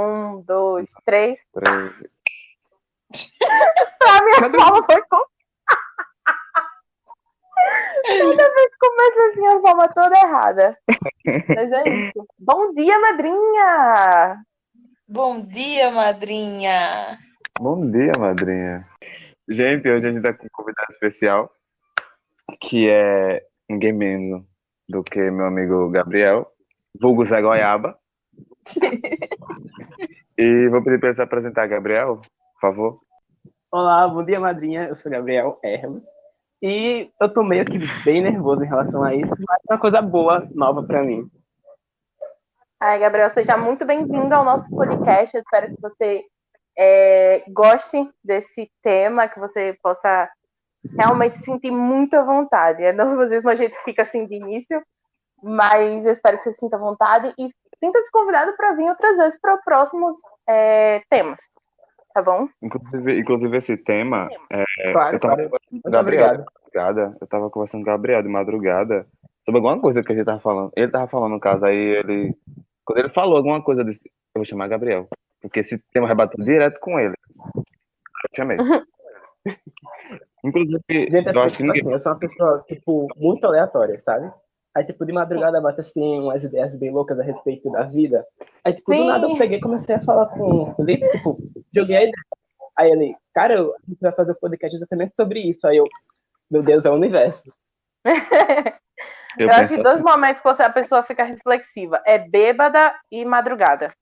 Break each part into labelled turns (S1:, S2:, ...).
S1: Um, dois, três.
S2: Três.
S1: A minha palma foi com. Toda vez que começa assim, a palma toda errada. Mas é isso. Bom dia, madrinha!
S3: Bom dia, madrinha!
S2: Bom dia, madrinha. Gente, hoje a gente tá com um convidado especial, que é ninguém menos do que meu amigo Gabriel, vulgo Zé Goiaba. E vou pedir para se apresentar, Gabriel, por favor.
S4: Olá, bom dia, madrinha. Eu sou Gabriel Hermes. E eu tô meio que bem nervoso em relação a isso, mas é uma coisa boa, nova pra mim.
S1: Ai, Gabriel, seja muito bem-vindo ao nosso podcast. Eu espero que você é, goste desse tema, que você possa realmente sentir muita vontade. É nervosismo, a gente fica assim de início, mas eu espero que você sinta vontade e sinta-se convidado para vir outras vezes para próximos é, temas. Tá bom?
S2: Inclusive, inclusive esse tema, é,
S4: Claro,
S2: eu tava
S4: claro. Muito
S2: o Gabriel madrugada, eu tava conversando com o Gabriel de madrugada sobre alguma coisa que a gente tava falando. Ele tava falando, no caso, aí ele. Quando ele falou alguma coisa, eu disse, eu vou chamar Gabriel. Porque esse tema vai bater direto com ele. Eu chamei. Inclusive,
S4: Gente,
S2: eu acho que ninguém.
S4: assim, eu sou uma pessoa, tipo, muito aleatória, sabe? Aí, tipo, de madrugada bate assim umas ideias bem loucas a respeito da vida. Aí, tipo,
S1: Sim.
S4: do nada eu peguei e comecei a falar com o Felipe, tipo, joguei a ideia. Aí ele, cara, eu- a gente vai fazer o podcast exatamente sobre isso. Aí eu, meu Deus, é o universo.
S1: Eu,
S2: penso
S1: acho que dois
S2: assim,
S1: momentos que você, a pessoa fica reflexiva. É bêbada e madrugada.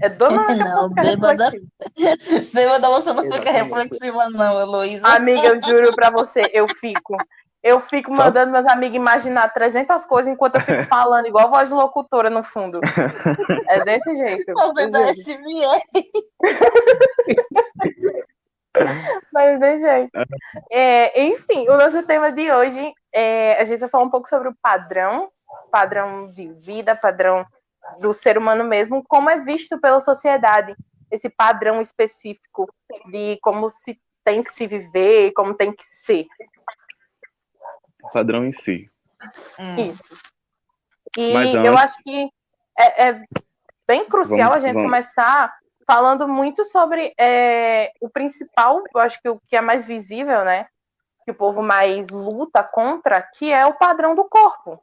S1: É dois momentos que
S3: Não,
S1: fica
S3: bêbada-
S1: reflexiva.
S3: Bêbada, você não fica
S4: Exatamente.
S3: reflexiva, não, Heloísa.
S1: Amiga, eu juro pra você, eu fico. Eu fico
S2: Só-
S1: mandando meus amigos imaginar 300 coisas enquanto eu fico falando, igual voz de locutora no fundo. É desse jeito. Juro.
S3: SMR.
S1: Mas de jeito. É, enfim, o nosso tema de hoje é, a gente vai falar um pouco sobre o padrão, padrão de vida, padrão do ser humano mesmo, como é visto pela sociedade, esse padrão específico de como se tem que se viver, como tem que ser.
S2: Padrão em si.
S3: Hum.
S1: Isso. E
S2: Mas
S1: eu
S2: antes-
S1: acho que é, é bem crucial
S2: Vamos-
S1: a gente
S2: vamos.
S1: começar falando muito sobre é, o principal, eu acho que o que é mais visível, né? Que o povo mais luta contra, que é o padrão do corpo.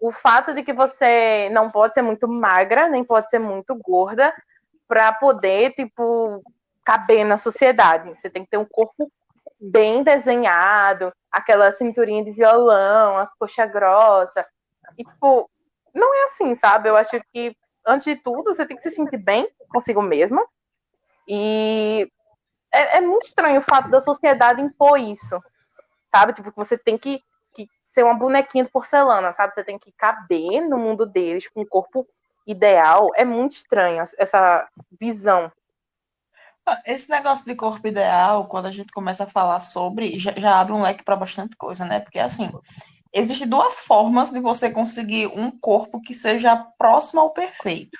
S1: O fato de que você não pode ser muito magra, nem pode ser muito gorda, para poder, tipo, caber na sociedade. Você tem que ter um corpo bem desenhado, aquela cinturinha de violão, as coxas grossas. E, tipo, não é assim, sabe? Eu acho que, antes de tudo, você tem que se sentir bem consigo mesma. E é, é muito estranho o fato da sociedade impor isso, sabe? Tipo, que você tem que, que ser uma bonequinha de porcelana, sabe? Você tem que caber no mundo deles com um corpo ideal. É muito estranho essa visão.
S3: Esse negócio de corpo ideal, quando a gente começa a falar sobre, já, já abre um leque para bastante coisa, né? Porque, assim, existem duas formas de você conseguir um corpo que seja próximo ao perfeito.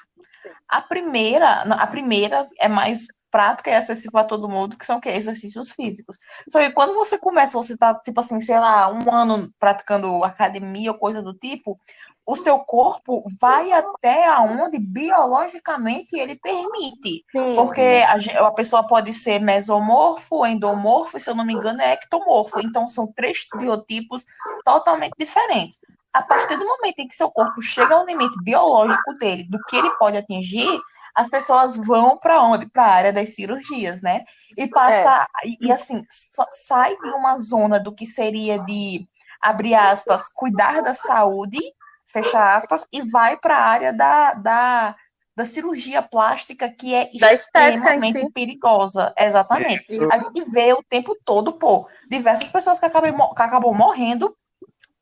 S3: A primeira, a primeira é mais prática e acessível a todo mundo, que são o quê? Exercícios físicos. Só que quando você começa, você tá, tipo assim, sei lá, um ano praticando academia ou coisa do tipo, o seu corpo vai até aonde biologicamente ele permite.
S1: Sim.
S3: Porque a, a pessoa pode ser mesomorfo, endomorfo, e se eu não me engano é ectomorfo. Então são três biotipos totalmente diferentes. A partir do momento em que seu corpo chega ao limite biológico dele, do que ele pode atingir, as pessoas vão para onde? Para a área das cirurgias, né? E passa e, e, assim sai de uma zona do que seria de abrir aspas, cuidar da saúde, fecha aspas, e vai para a área da, da da cirurgia plástica que é
S1: Da
S3: extremamente
S1: si.
S3: perigosa. Exatamente. A gente vê o tempo todo, pô, diversas pessoas que acabam, que acabam morrendo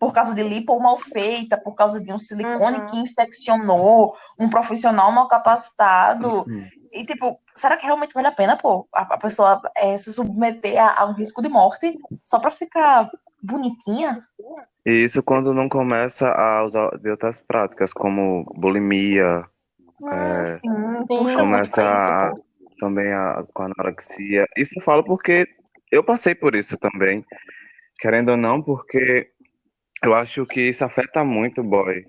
S3: por causa de lipo mal feita, por causa de um silicone
S1: Uhum.
S3: que infeccionou, um profissional mal capacitado. E, tipo, será que realmente vale a pena, pô, a, a pessoa é, se submeter a, a um risco de morte só pra ficar bonitinha?
S2: E isso quando não começa a usar de outras práticas, como bulimia,
S3: Ah,
S2: É,
S3: sim,
S2: começa a, também a, com a anorexia. Isso eu falo porque eu passei por isso também, querendo ou não, porque eu acho que isso afeta muito, boy,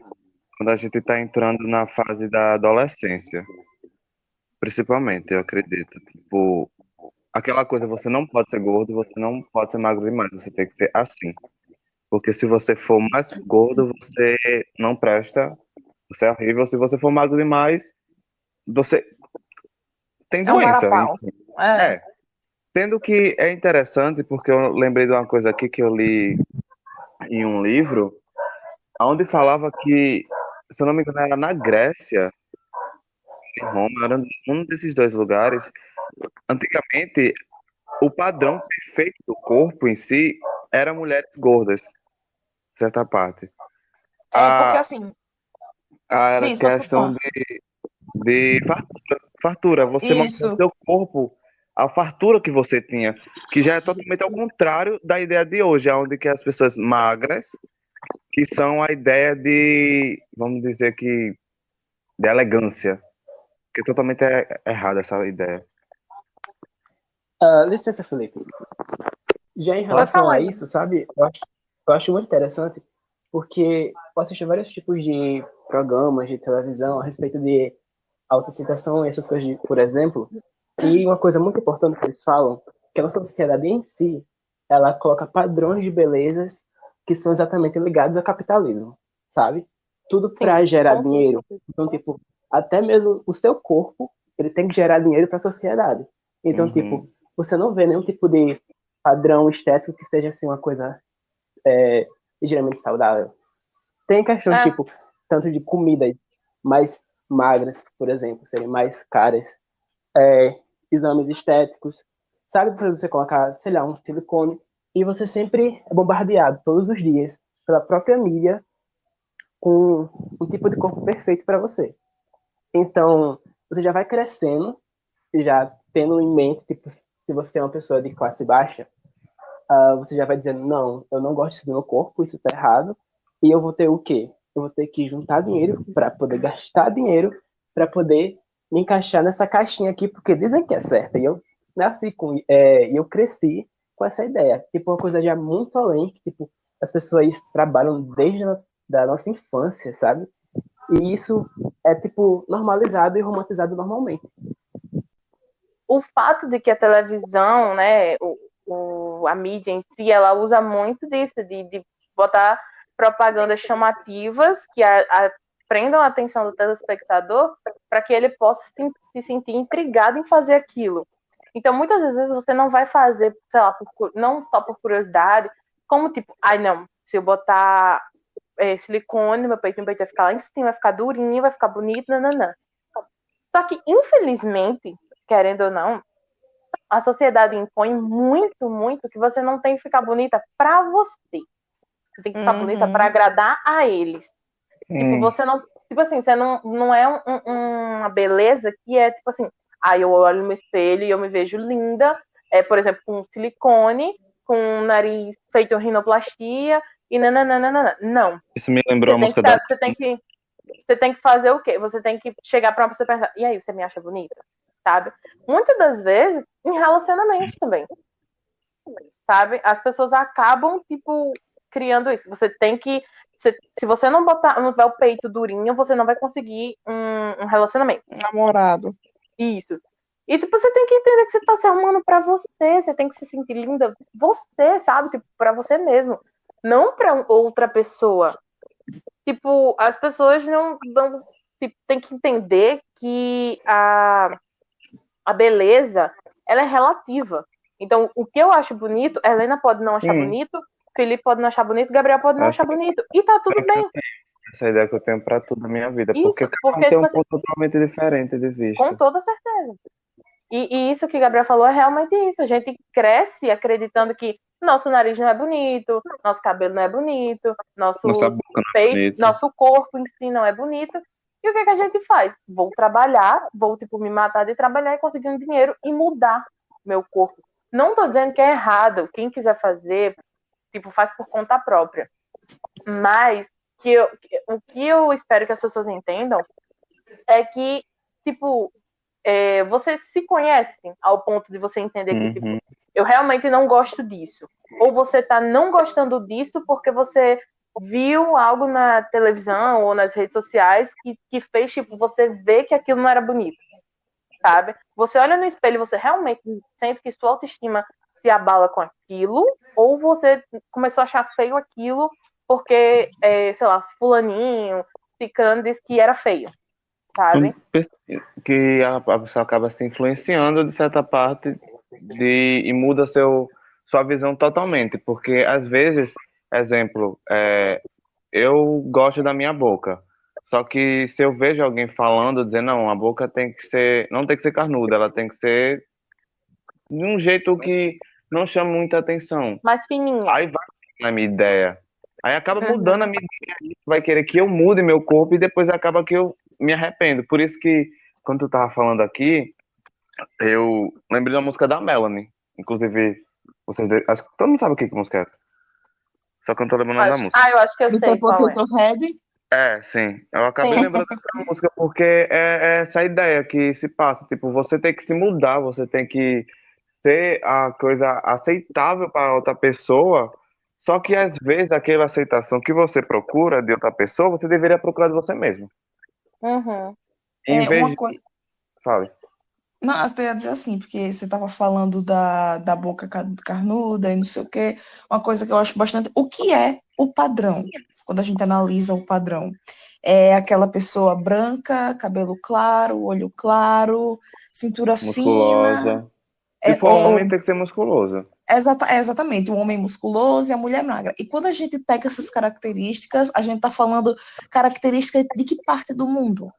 S2: quando a gente tá entrando na fase da adolescência. Principalmente, eu acredito. Tipo, aquela coisa, você não pode ser gordo, você não pode ser magro demais, você tem que ser assim. Porque se você for mais gordo, você não presta, você é horrível. Se você for magro demais, você tem
S3: É um
S2: doença.
S3: É.
S2: É. Sendo que é interessante, porque eu lembrei de uma coisa aqui que eu li em um livro, onde falava que, se eu não me engano, era na Grécia, em Roma, era um desses dois lugares. Antigamente, o padrão perfeito do corpo em si era mulheres gordas, certa parte.
S3: É, porque
S2: A,
S3: assim,
S2: a
S3: Diz, pode
S2: questão de, de fartura, fartura, você
S3: Isso.
S2: o seu corpo, a fartura que você tinha, que já é totalmente ao contrário da ideia de hoje, onde que as pessoas magras, que são a ideia de, vamos dizer que, de elegância, que é totalmente é- errada essa ideia.
S4: Ah, licença, Felipe. Já em relação a isso, sabe? Eu acho, eu acho muito interessante, porque eu assisti vários tipos de programas de televisão a respeito de autoaceitação e essas coisas, de, por exemplo. E uma coisa muito importante que eles falam, que a nossa sociedade em si, ela coloca padrões de belezas que são exatamente ligados ao capitalismo, sabe? Tudo para gerar dinheiro. Então, tipo, até mesmo o seu corpo, ele tem que gerar dinheiro para a sociedade. Então,
S2: Uhum.
S4: tipo, você não vê nenhum tipo de padrão estético que seja assim uma coisa é, ligeiramente saudável. Tem questão,
S1: É.
S4: tipo, tanto de comidas mais magras, por exemplo, serem mais caras, é, exames estéticos, sabe, para você colocar, sei lá, um silicone, e você sempre é bombardeado todos os dias pela própria mídia com um tipo de corpo perfeito para você. Então, você já vai crescendo, já tendo em mente, tipo, se você é uma pessoa de classe baixa, ah, você já vai dizendo, não, eu não gosto do meu corpo, isso tá errado, e eu vou ter o quê? Eu vou ter que juntar dinheiro para poder gastar dinheiro para poder me encaixar nessa caixinha aqui, porque dizem que é certa, e eu nasci com, é, eu cresci com essa ideia, tipo, uma coisa já muito além, que, tipo, as pessoas trabalham desde a da nossa infância, sabe? E isso é, tipo, normalizado e romantizado normalmente.
S1: o fato de que a televisão, né, o, o- a mídia em si, ela usa muito disso, de, de botar propagandas chamativas que a, a- prendam a atenção do telespectador para que ele possa se, se sentir intrigado em fazer aquilo. Então, muitas vezes você não vai fazer, sei lá, por não só por curiosidade, como tipo, ai não, se eu botar é, silicone no meu peito, meu peito vai ficar lá em cima, vai ficar durinho, vai ficar bonito, nananã. Só que, infelizmente, querendo ou não, a sociedade impõe muito, muito que você não tem que ficar bonita pra você. Você tem que ficar
S3: Uhum.
S1: bonita pra agradar a eles. Tipo,
S2: Sim.
S1: você não. Tipo assim, você não, não é um- um- uma beleza que é tipo assim, aí eu olho no espelho e eu me vejo linda, é, por exemplo, com silicone, com um nariz feito em rinoplastia e nananana. Não.
S2: Isso me lembrou a
S1: Você tem,
S2: música
S1: que,
S2: da.
S1: você tem que você tem que fazer o quê? Você tem que chegar pra uma pessoa e perguntar, e aí, você me acha bonita? Sabe? Muitas das vezes, em relacionamento também. Sabe? As pessoas acabam, tipo, criando isso. Você tem que. Se, se você não botar, não tiver o peito durinho, você não vai conseguir um, um relacionamento.
S3: namorado.
S1: Isso. E tipo, você tem que entender que você tá se arrumando pra você, você tem que se sentir linda, você, sabe? Tipo, pra você mesmo, não pra outra pessoa. Tipo, as pessoas não, não tipo, tem que entender que a, a beleza, ela é relativa. Então, o que eu acho bonito, a Helena pode não achar
S2: Sim.
S1: bonito, Felipe pode não achar bonito, Gabriel pode não achar bonito. E tá tudo bem.
S2: Essa ideia que eu tenho pra tudo na minha vida.
S1: Isso,
S2: porque cada um tem um
S1: tipo
S2: ponto totalmente diferente de vista.
S1: Com toda certeza. E, e isso que o Gabriel falou é realmente isso. A gente cresce acreditando que nosso nariz não é bonito, nosso cabelo não é bonito, nosso
S2: é
S1: peito,
S2: bonita.
S1: nosso corpo em si não é bonito. E o que, que a gente faz? Vou trabalhar, vou tipo me matar de trabalhar e conseguir um dinheiro e mudar meu corpo. Não tô dizendo que é errado. Quem quiser fazer, tipo, faz por conta própria. Mas que eu- o que eu espero que as pessoas entendam é que, tipo, é, você se conhece ao ponto de você entender que, tipo,
S2: Uhum.
S1: eu realmente não gosto disso. Ou você tá não gostando disso porque você viu algo na televisão ou nas redes sociais que, que fez, tipo, você ver que aquilo não era bonito. sabe? Você olha no espelho e você realmente sente que sua autoestima se abala com aquilo, ou você começou a achar feio aquilo porque, é, sei lá, fulaninho, ciclano disse que era feio, sabe?
S2: Que a, a pessoa acaba se influenciando de certa parte de, e muda seu, sua visão totalmente, porque às vezes, exemplo, é, eu gosto da minha boca, só que se eu vejo alguém falando, dizendo, não, a boca tem que ser, não tem que ser carnuda, ela tem que ser de um jeito que não chama muita atenção.
S1: Mais fininha.
S2: Aí vai na minha ideia. Aí acaba mudando a minha ideia, vai querer que eu mude meu corpo e depois acaba que eu me arrependo. Por isso que, quando tu tava falando aqui, eu lembrei da música da Melanie. Inclusive, vocês dois, acho que todo mundo sabe o que, que música é essa. Só que eu não tô lembrando
S1: Acho-
S2: da música.
S1: Ah, eu acho que eu
S3: Do
S1: sei qual é.
S2: É, sim. Eu acabei
S1: Sim.
S2: lembrando dessa música porque é, é essa ideia que se passa. Tipo, você tem que se mudar, você tem que ser a coisa aceitável para outra pessoa. Só que às vezes aquela aceitação que você procura de outra pessoa, você deveria procurar de você mesmo.
S1: Uhum.
S2: Em
S3: É,
S2: vez de. Fale.
S3: Não, eu ia dizer assim, porque você estava falando da, da boca ca- carnuda e não sei o quê. Uma coisa que eu acho bastante. O que é o padrão? Quando a gente analisa o padrão. É aquela pessoa branca, cabelo claro, olho claro, cintura fina.
S2: Musculosa.
S3: É,
S2: Se for
S3: ou-
S2: homem, tem que ser musculoso.
S3: Exata, é exatamente, o homem musculoso e a mulher magra. E quando a gente pega essas características, a gente está falando característica de que parte do mundo?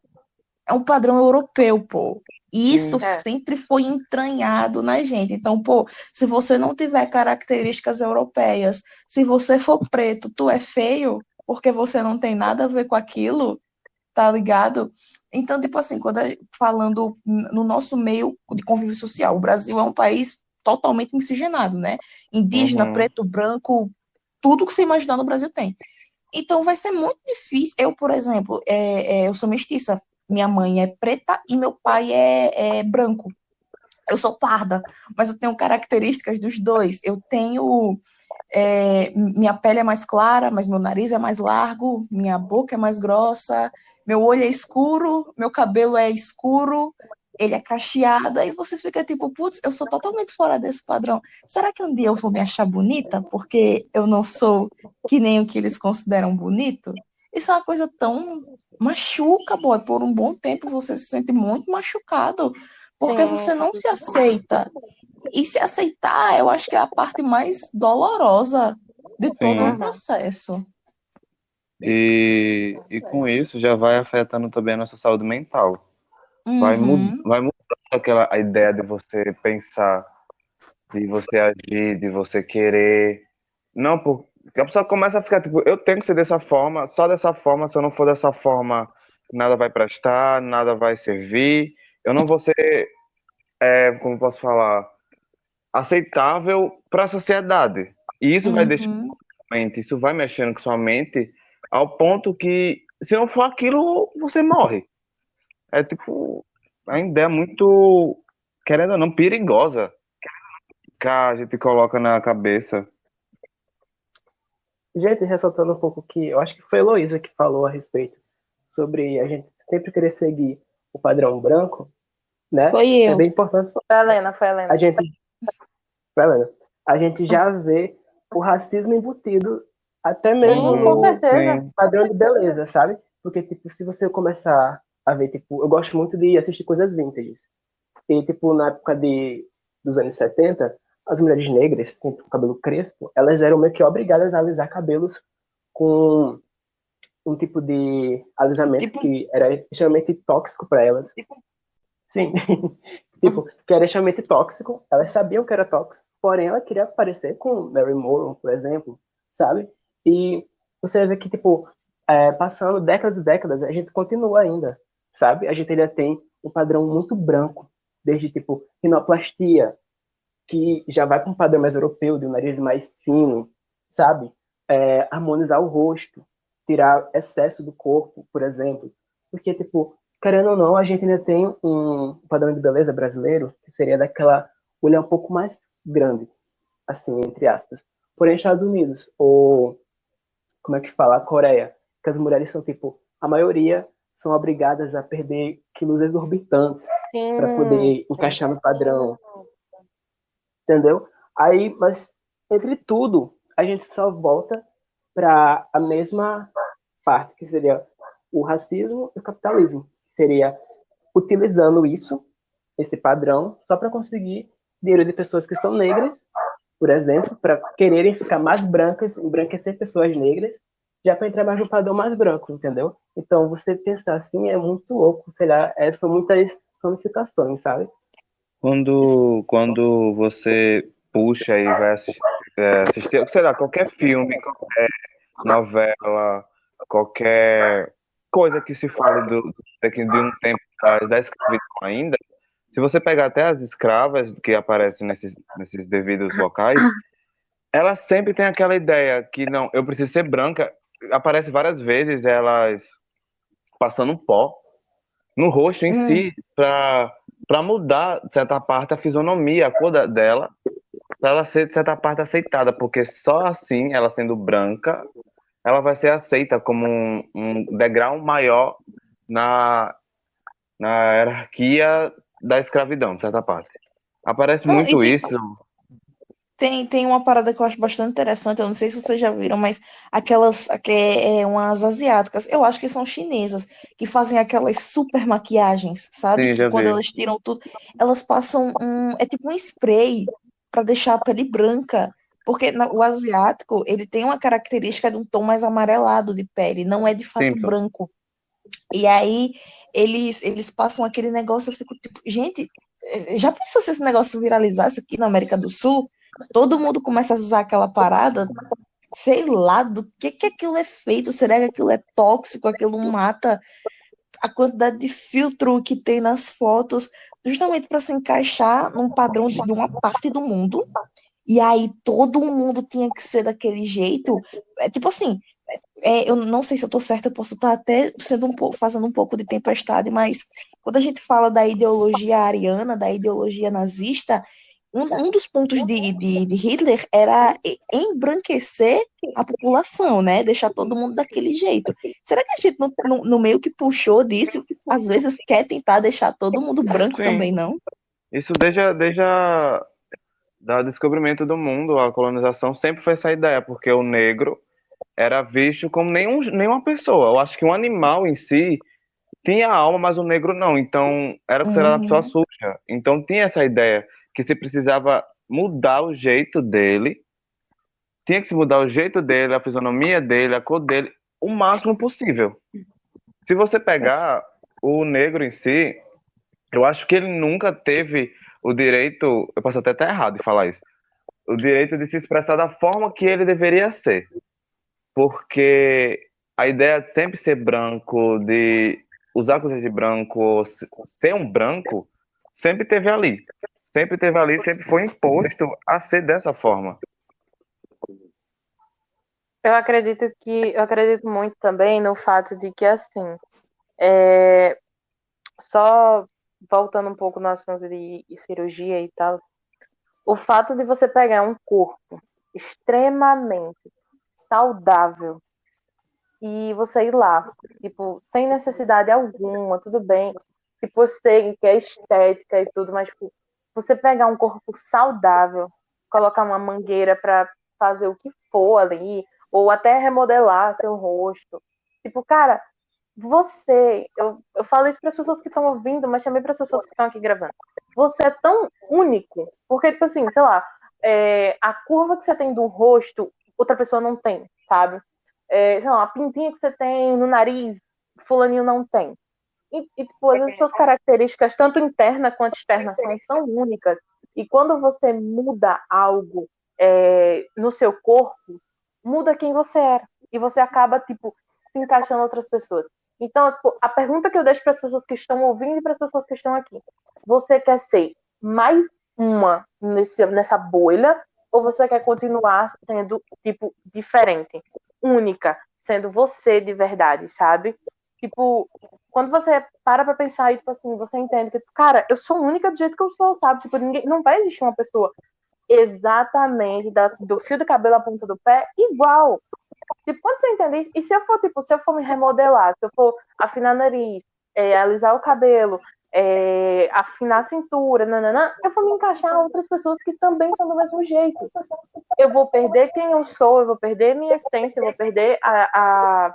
S3: É um padrão europeu, pô. E isso
S1: Sim. É.
S3: sempre foi entranhado na gente. Então, pô, se você não tiver características europeias, se você for preto, tu é feio, porque você não tem nada a ver com aquilo, tá ligado? Então, tipo assim, quando a- falando no nosso meio de convívio social, o Brasil é um país totalmente miscigenado, né? Indígena,
S2: Uhum.
S3: preto, branco, tudo que você imaginar no Brasil tem. Então vai ser muito difícil. Eu, por exemplo, é, é, eu sou mestiça. Minha mãe é preta e meu pai é, é branco. Eu sou parda, mas eu tenho características dos dois. Eu tenho. é, minha pele é mais clara, mas meu nariz é mais largo, minha boca é mais grossa, meu olho é escuro, meu cabelo é escuro, ele é cacheado, aí você fica tipo, putz, eu sou totalmente fora desse padrão. Será que um dia eu vou me achar bonita porque eu não sou que nem o que eles consideram bonito? Isso é uma coisa tão machuca, boy. Por um bom tempo você se sente muito machucado porque
S1: Sim.
S3: você não se aceita. E se aceitar, eu acho que é a parte mais dolorosa de todo
S2: Sim.
S3: o processo.
S2: E, e com isso já vai afetando também a nossa saúde mental. Vai,
S3: Uhum.
S2: mud vai mudando aquela a ideia de você pensar, de você agir, de você querer. Não, porque a pessoa começa a ficar tipo, eu tenho que ser dessa forma, só dessa forma, se eu não for dessa forma, nada vai prestar, nada vai servir. Eu não vou ser, é, como posso falar, aceitável para a sociedade. E isso vai deixando
S3: Uhum.
S2: mente, isso vai mexendo com sua mente ao ponto que, se não for aquilo, você morre. É tipo, a ideia muito, querendo ou não, perigosa que a gente coloca na cabeça.
S4: Gente, ressaltando um pouco que eu acho que foi a Heloísa que falou a respeito sobre a gente sempre querer seguir o padrão branco, né?
S3: Foi
S4: É
S3: eu.
S4: bem importante
S1: Foi a Helena, foi a Helena.
S4: a gente, vai, Helena, a gente já vê o racismo embutido até mesmo
S1: Sim, com
S4: no padrão de beleza, sabe? Porque, tipo, se você começar a ver, tipo, eu gosto muito de assistir coisas vintages. E, tipo, na época de, dos anos 70, as mulheres negras, sempre com cabelo crespo, elas eram meio que obrigadas a alisar cabelos com um tipo de alisamento
S3: Tipo-
S4: que era extremamente tóxico para elas.
S3: Tipo-
S4: Sim. tipo, que era extremamente tóxico. Elas sabiam que era tóxico, porém ela queria parecer com Mary Monroe, por exemplo, sabe? E você vê que, tipo, é, passando décadas e décadas, a gente continua ainda, sabe? A gente ainda tem um padrão muito branco, desde, tipo, rinoplastia, que já vai para um padrão mais europeu, de um nariz mais fino, sabe? É, harmonizar o rosto, tirar excesso do corpo, por exemplo. Porque, tipo, querendo ou não, a gente ainda tem um padrão de beleza brasileiro, que seria daquela olhar um pouco mais grande, assim, entre aspas. Porém, Estados Unidos, ou como é que fala, Coreia, que as mulheres são, tipo, a maioria são obrigadas a perder quilos exorbitantes para poder encaixar no padrão. Entendeu? Aí, mas entre tudo, a gente só volta para a mesma parte, que seria o racismo e o capitalismo. Seria utilizando isso, esse padrão, só para conseguir dinheiro de pessoas que são negras, por exemplo, para quererem ficar mais brancas, embranquecer pessoas negras, já para entrar mais no padrão mais branco, entendeu? Então, você pensar assim é muito louco, sei lá, é, são muitas ramificações, sabe?
S2: Quando, quando você puxa e vai assistir, é, assistir, sei lá, qualquer filme, qualquer novela, qualquer coisa que se fale do, de um tempo da escravidão ainda, se você pegar até as escravas que aparecem nesses, nesses devidos locais, elas sempre têm aquela ideia que não, eu preciso ser branca. Aparece várias vezes elas passando pó no rosto em hum. si para para mudar de certa parte a fisionomia, a cor da, dela, para ela ser de certa parte aceitada, porque só assim, ela sendo branca, ela vai ser aceita como um, um degrau maior na, na hierarquia da escravidão, de certa parte. Aparece não, muito tem, isso.
S3: Tem, tem uma parada que eu acho bastante interessante, eu não sei se vocês já viram, mas aquelas, que é, umas asiáticas, eu acho que são chinesas, que fazem aquelas super maquiagens, sabe? Sim, quando vi. elas tiram tudo, elas passam um, é tipo um spray para deixar a pele branca. Porque o asiático, ele tem uma característica de um tom mais amarelado de pele, não é de fato Sim, branco. E aí eles, eles passam aquele negócio, eu fico tipo, gente, eh, já pensou se esse negócio viralizasse aqui na América do Sul? Todo mundo começa a usar aquela parada, sei lá, do que que aquilo é feito, será que aquilo é tóxico, aquilo mata a quantidade de filtro que tem nas fotos, justamente para se encaixar num padrão de uma parte do mundo. E aí todo mundo tinha que ser daquele jeito. É tipo assim, é, eu não sei se eu estou certa, eu posso estar até sendo um pouco, fazendo um pouco de tempestade, mas quando a gente fala da ideologia ariana, da ideologia nazista, um, um dos pontos de, de, de, Hitler era embranquecer a população, né? Deixar todo mundo daquele jeito. Será que a gente, no, no, no meio que puxou disso, às vezes quer tentar deixar todo mundo branco Sim. também, não?
S2: Isso desde, desde a, da descobrimento do mundo, a colonização sempre foi essa ideia, porque o negro era visto como nenhum, nenhuma pessoa. Eu acho que um animal em si tinha alma, mas o negro não. Então, era considerado uhum. uma pessoa suja. Então, tinha essa ideia que se precisava mudar o jeito dele, tinha que se mudar o jeito dele, a fisionomia dele, a cor dele, o máximo possível. Se você pegar o negro em si, eu acho que ele nunca teve o direito, eu posso até estar errado de falar isso, o direito de se expressar da forma que ele deveria ser porque a ideia de sempre ser branco, de usar coisas de branco, ser um branco, sempre teve ali. Sempre teve ali, sempre foi imposto a ser dessa forma.
S1: Eu acredito que eu acredito muito também no fato de que assim, é, só voltando um pouco no assunto de cirurgia e tal, o fato de você pegar um corpo extremamente saudável e você ir lá, tipo, sem necessidade alguma, tudo bem. Tipo, sei que é estética e tudo, mas tipo, você pegar um corpo saudável, colocar uma mangueira para fazer o que for ali, ou até remodelar seu rosto. Tipo, cara, você, eu, eu falo isso para as pessoas que estão ouvindo, mas também para as pessoas que estão aqui gravando. Você é tão único, porque, tipo assim, sei lá, é, a curva que você tem do rosto outra pessoa não tem, sabe? É, sei lá, a pintinha que você tem no nariz, fulaninho não tem. E, e tipo, às vezes suas características, tanto interna quanto externa, são tão únicas. E quando você muda algo é, no seu corpo, muda quem você era. E você acaba, tipo, se encaixando outras pessoas. Então, tipo, a pergunta que eu deixo para as pessoas que estão ouvindo e para as pessoas que estão aqui: você quer ser mais uma nesse, nessa bolha ou você quer continuar sendo, tipo, diferente, única, sendo você de verdade, sabe? Tipo, quando você para pra pensar e, tipo assim, você entende que, cara, eu sou única do jeito que eu sou, sabe? Tipo, ninguém, não vai existir uma pessoa exatamente da, do fio do cabelo à ponta do pé igual. Tipo, quando você entende isso, e se eu for, tipo, se eu for me remodelar, se eu for afinar nariz, é, alisar o cabelo, é, afinar a cintura, nananã, eu vou me encaixar outras pessoas que também são do mesmo jeito. Eu vou perder quem eu sou, eu vou perder minha essência, eu vou perder a, a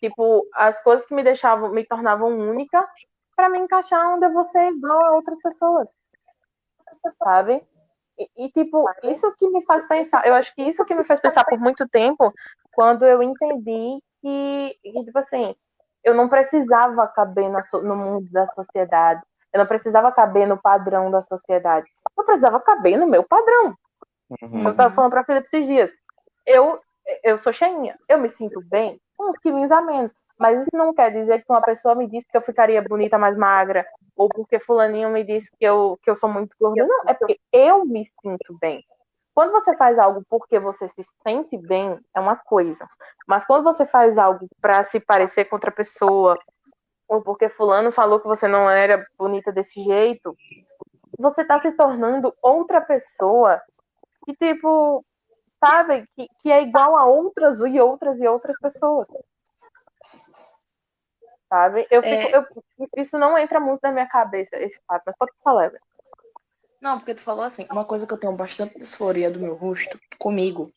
S1: tipo, as coisas que me deixavam, me tornavam única para me encaixar onde eu vou ser igual a outras pessoas. Sabe? E, e, tipo, isso que me faz pensar, eu acho que isso que me faz pensar por muito tempo, quando eu entendi que, que tipo assim, eu não precisava caber no mundo da sociedade. Eu não precisava caber no padrão da sociedade. Eu precisava caber no meu padrão. Uhum. Eu estava falando para a Felipe esses dias. Eu, eu sou cheinha. Eu me sinto bem com uns quilinhos a menos. Mas isso não quer dizer que uma pessoa me disse que eu ficaria bonita mais magra. Ou porque fulaninho me disse que eu, que eu sou muito gorda. Não, é porque eu me sinto bem. Quando você faz algo porque você se sente bem, é uma coisa. Mas quando você faz algo para se parecer com outra pessoa, ou porque fulano falou que você não era bonita desse jeito, você está se tornando outra pessoa que, tipo, sabe, que, que é igual a outras e outras e outras pessoas. Sabe? Eu fico, é... eu, isso não entra muito na minha cabeça, esse fato, mas pode falar, velho.
S3: Não, porque tu falou assim, uma coisa que eu tenho bastante disforia do meu rosto, comigo,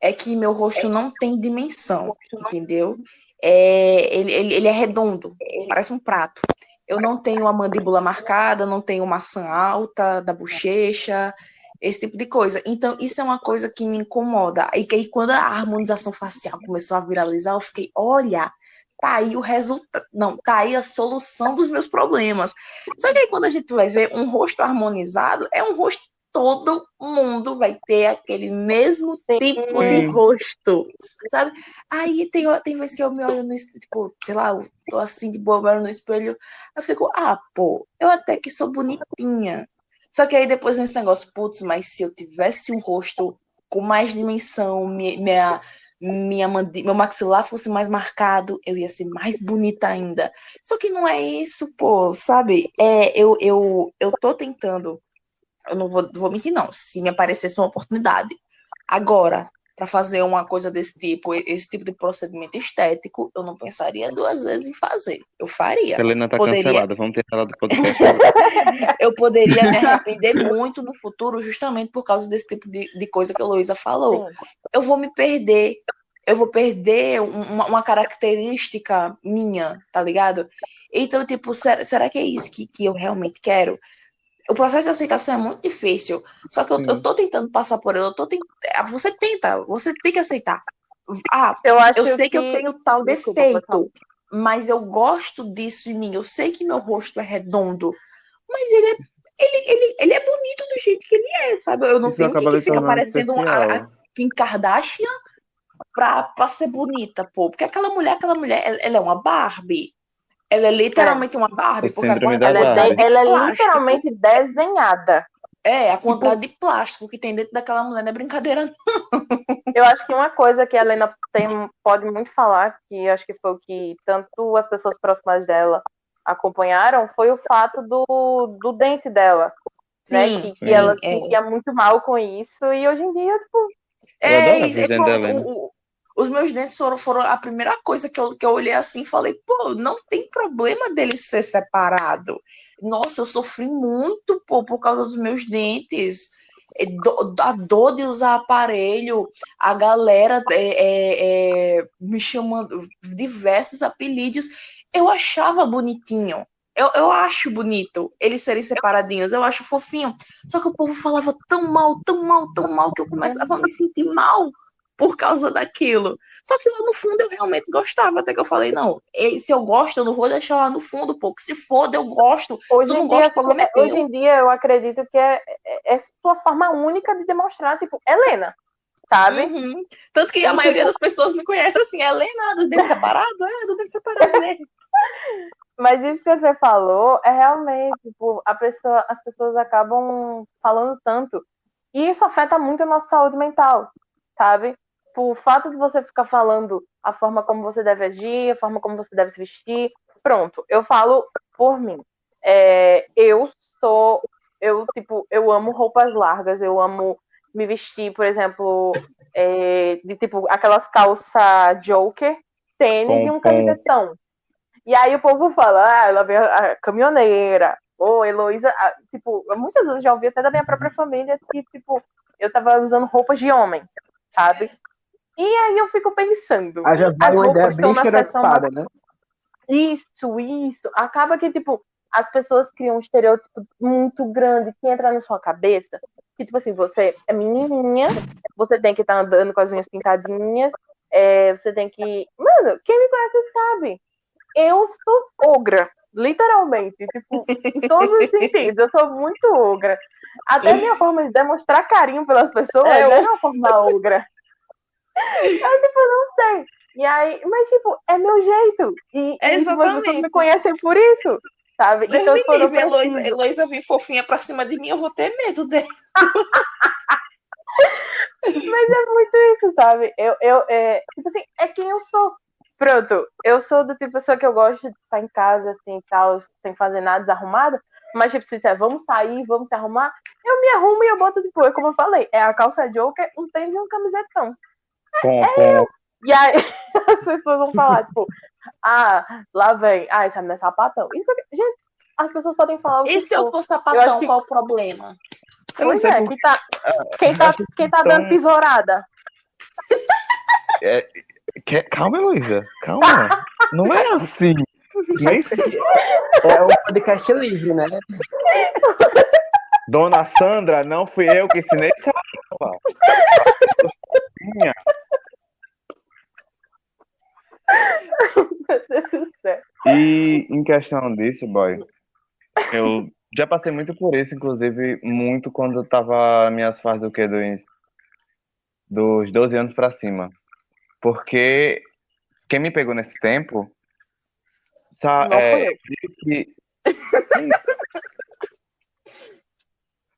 S3: é que meu rosto não tem dimensão, entendeu? É, ele, ele, ele é redondo, parece um prato. Eu não tenho a mandíbula marcada, não tenho maçã alta da bochecha, esse tipo de coisa. Então, isso é uma coisa que me incomoda. E que aí, quando a harmonização facial começou a viralizar, eu fiquei, olha, tá aí o resultado, não, tá aí a solução dos meus problemas. Só que aí quando a gente vai ver um rosto harmonizado, é um rosto todo mundo vai ter aquele mesmo tipo de rosto, sabe? Aí tem, tem vezes que eu me olho no espelho, tipo, sei lá, eu tô assim de boa no espelho, eu fico, ah, pô, eu até que sou bonitinha. Só que aí depois nesse negócio, putz, mas se eu tivesse um rosto com mais dimensão, minha, minha meu maxilar fosse mais marcado, eu ia ser mais bonita ainda. Só que não é isso, pô, sabe? É, eu, eu, eu tô tentando, eu não vou, vou mentir, não, se me aparecesse uma oportunidade. Agora, para fazer uma coisa desse tipo, esse tipo de procedimento estético, eu não pensaria duas vezes em fazer. Eu faria.
S2: Helena tá poderia... cancelada, vamos ter ela do podcast.
S3: eu poderia me arrepender muito no futuro, justamente por causa desse tipo de, de coisa que a Luísa falou. Sim. Eu vou me perder. Eu vou perder uma, uma, característica minha, tá ligado? Então, tipo, será, será que é isso que, que eu realmente quero? O processo de aceitação é muito difícil. Só que eu, eu tô tentando passar por ele, eu tô tent... É, você tenta, você tem que aceitar. Ah, eu, acho eu sei que... que eu tenho tal Desculpa, defeito, mas eu gosto disso em mim. Eu sei que meu rosto é redondo, mas ele é, ele, ele, ele é bonito do jeito que ele é, sabe? Eu não Isso tenho que ficar parecendo a, a Kim Kardashian pra, pra ser bonita, pô. Porque aquela mulher, aquela mulher, ela, ela é uma Barbie. Ela é literalmente uma Barbie, porque
S1: agora ela, é, de, ela é literalmente desenhada.
S3: É, a quantidade de plástico que tem dentro daquela mulher não é brincadeira, não.
S1: Eu acho que uma coisa que a Helena tem, pode muito falar, que acho que foi o que tanto as pessoas próximas dela acompanharam, foi o fato do, do dente dela. Né? Sim, né? Que, que ela se é. sentia muito mal com isso, e hoje em dia, tipo.
S3: É, é, é o, os meus dentes foram, foram a primeira coisa que eu, que eu olhei assim e falei, pô, não tem problema dele ser separado. Nossa, eu sofri muito, pô, por causa dos meus dentes. É, a dor de usar aparelho, a galera é, é, é, me chamando diversos apelidos. Eu achava bonitinho. Eu, eu acho bonito eles serem separadinhos, eu acho fofinho. Só que o povo falava tão mal, tão mal, tão mal, que eu começava a me sentir mal por causa daquilo. Só que lá no fundo eu realmente gostava, até que eu falei, não, se eu gosto, eu não vou deixar lá no fundo, pô, que se foda, eu gosto.
S1: Hoje,
S3: em,
S1: dia, gosta, é hoje em dia eu acredito que é, é, é sua forma única de demonstrar, tipo, Helena, sabe?
S3: Uhum. Tanto que a maioria das pessoas me conhece assim, Helena, do dente separado? É, do dente separado, né?
S1: Mas isso que você falou é realmente, tipo, a pessoa, as pessoas acabam falando tanto. E isso afeta muito a nossa saúde mental, sabe? Tipo, o fato de você ficar falando a forma como você deve agir, a forma como você deve se vestir, pronto, eu falo por mim. É, eu sou, eu, tipo, eu amo roupas largas, eu amo me vestir, por exemplo, é, de tipo aquelas calças Joker, tênis e um camisetão. E aí o povo fala, ah, ela veio a caminhoneira, ou Heloísa, ah, tipo, muitas vezes eu já ouvi até da minha própria família que, tipo, eu tava usando roupas de homem, sabe? E aí eu fico pensando,
S4: Aí já
S1: as roupas estão na seção
S4: estereotipada, né?
S1: isso, isso. Acaba que, tipo, as pessoas criam um estereótipo muito grande que entra na sua cabeça. Que, tipo assim, você é menininha, você tem que estar andando com as unhas pintadinhas, é, você tem que. Mano, quem me conhece sabe. Eu sou ogra, literalmente. Tipo, em todos os sentidos. Eu sou muito ogra. Até a minha forma de demonstrar carinho pelas pessoas
S3: É,
S1: é,
S3: eu-
S1: uma forma ogra. Eu, tipo, não sei. E aí, mas, tipo, é meu jeito. E, e tipo, as pessoas
S3: Exatamente.
S1: me conhecem por isso, sabe?
S3: Deus
S1: então,
S3: me
S1: quando eu
S3: livre, Heloísa, vir fofinha pra cima de mim, eu vou ter medo dela.
S1: Mas é muito isso, sabe? Eu, eu, é, tipo assim, é quem eu sou. Pronto, eu sou do tipo de pessoa que eu gosto de estar em casa, assim, tal, sem fazer nada desarrumada. Mas, tipo, se disser, vamos sair, vamos se arrumar, eu me arrumo e eu boto, tipo, é como eu falei, é a calça joker, um tênis e um camisetão.
S2: Com,
S1: É
S2: com,
S1: E aí as pessoas vão falar, tipo, ah, lá vem, ah, esse menino é sapatão. Isso aqui, gente, as pessoas podem falar o que
S3: E se eu
S1: for. Eu
S3: sapatão,
S1: que-
S3: qual o problema?
S2: eu não
S1: Pois
S2: sei
S1: é,
S2: por-
S1: quem tá, quem tá, quem tá dando tesourada?
S2: que- Calma, Heloísa. Calma. Não é assim. Nem
S4: É um podcast livre, né?
S2: Dona Sandra, não fui eu que ensinei essa aula. Minha.
S1: Meu Deus do céu.
S2: E em questão disso, boy, eu já passei muito por isso, inclusive muito quando eu tava minhas fases do quê? Dos, dos 12 anos pra cima. Porque quem me pegou nesse tempo, sa-
S1: Não
S2: é, viu que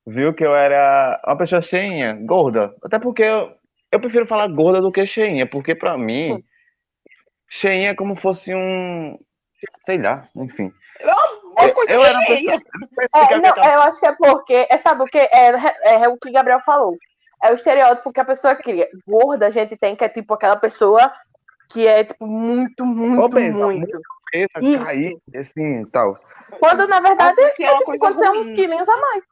S2: viu que eu era uma pessoa cheinha, gorda. Até porque eu, eu prefiro falar gorda do que cheinha, porque pra mim, cheinha é como fosse um, sei lá, enfim.
S3: Uma coisa
S2: eu era uma
S3: feia.
S2: pessoa.
S1: É, não, eu acho que é porque, é, sabe o que? É, é, é o que Gabriel falou. É o estereótipo que a pessoa cria. Gorda a gente tem que é tipo aquela pessoa que é tipo muito, muito,
S2: Obesa,
S1: muito.
S2: Essa,
S1: Isso.
S2: cair, assim, tal.
S1: Quando na verdade
S3: é uma
S1: tipo, quando você é uns quilinhos a mais.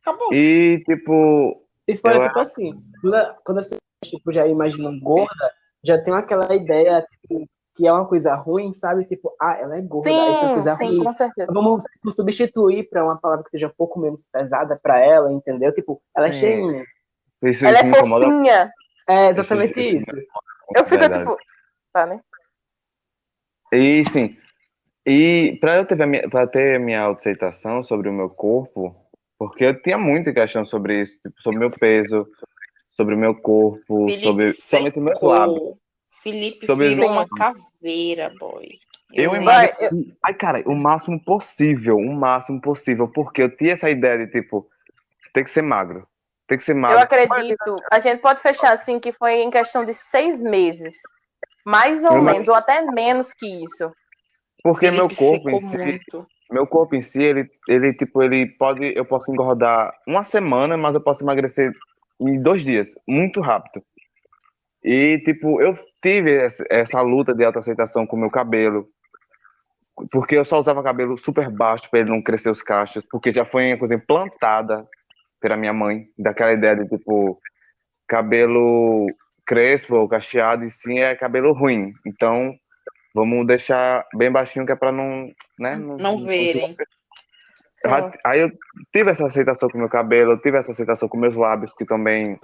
S3: Acabou.
S2: E, tipo,
S4: E fora,
S2: Eu
S4: tipo assim, quando, quando as pessoas tipo, já imaginam gorda, já tem aquela ideia tipo, que é uma coisa ruim, sabe? Tipo, ah, ela é gorda, isso é uma
S1: Sim,
S4: coisa
S1: sim,
S4: ruim.
S1: com certeza.
S4: Vamos substituir para uma palavra que seja um pouco menos pesada para ela, entendeu? Tipo, ela é
S2: Sim.
S4: cheinha.
S2: isso,
S1: Ela
S2: isso
S1: é
S2: me incomoda
S1: fofinha.
S4: É exatamente
S2: Isso-
S4: isso.
S2: isso
S1: Eu fico
S2: verdade.
S1: tipo. Tá, né?
S2: E sim. E para eu ter a minha, pra ter a minha autoaceitação sobre o meu corpo, porque eu tinha muita questão sobre isso, tipo, sobre o meu peso, sobre o meu corpo,
S3: Felipe
S2: sobre somente o meu lábio.
S3: Felipe
S2: Sobre-
S3: virou uma caveira, boy.
S2: Eu
S3: lembro.
S2: emagreci, ai cara, o máximo possível, o máximo possível, porque eu tinha essa ideia de tipo, tem que ser magro, tem que ser magro.
S1: Eu acredito. A gente pode fechar assim que foi em questão de seis meses. Mais ou
S2: Eu
S1: menos, ou até menos que isso.
S2: Porque meu
S3: Felipe
S2: corpo em si,
S3: muito.
S2: meu corpo em si, ele, ele tipo, ele pode, eu posso engordar uma semana, mas eu posso emagrecer em dois dias, muito rápido. E tipo, eu tive essa, luta de autoaceitação com o meu cabelo, porque eu só usava cabelo super baixo para ele não crescer os cachos, porque já foi uma coisa implantada pela minha mãe, daquela ideia de tipo cabelo crespo ou cacheado e sim é cabelo ruim. Então, vamos deixar bem baixinho que é para não, né,
S3: Não verem.
S2: Já- Aí eu tive essa aceitação com o meu cabelo, eu tive essa aceitação com meus lábios, que também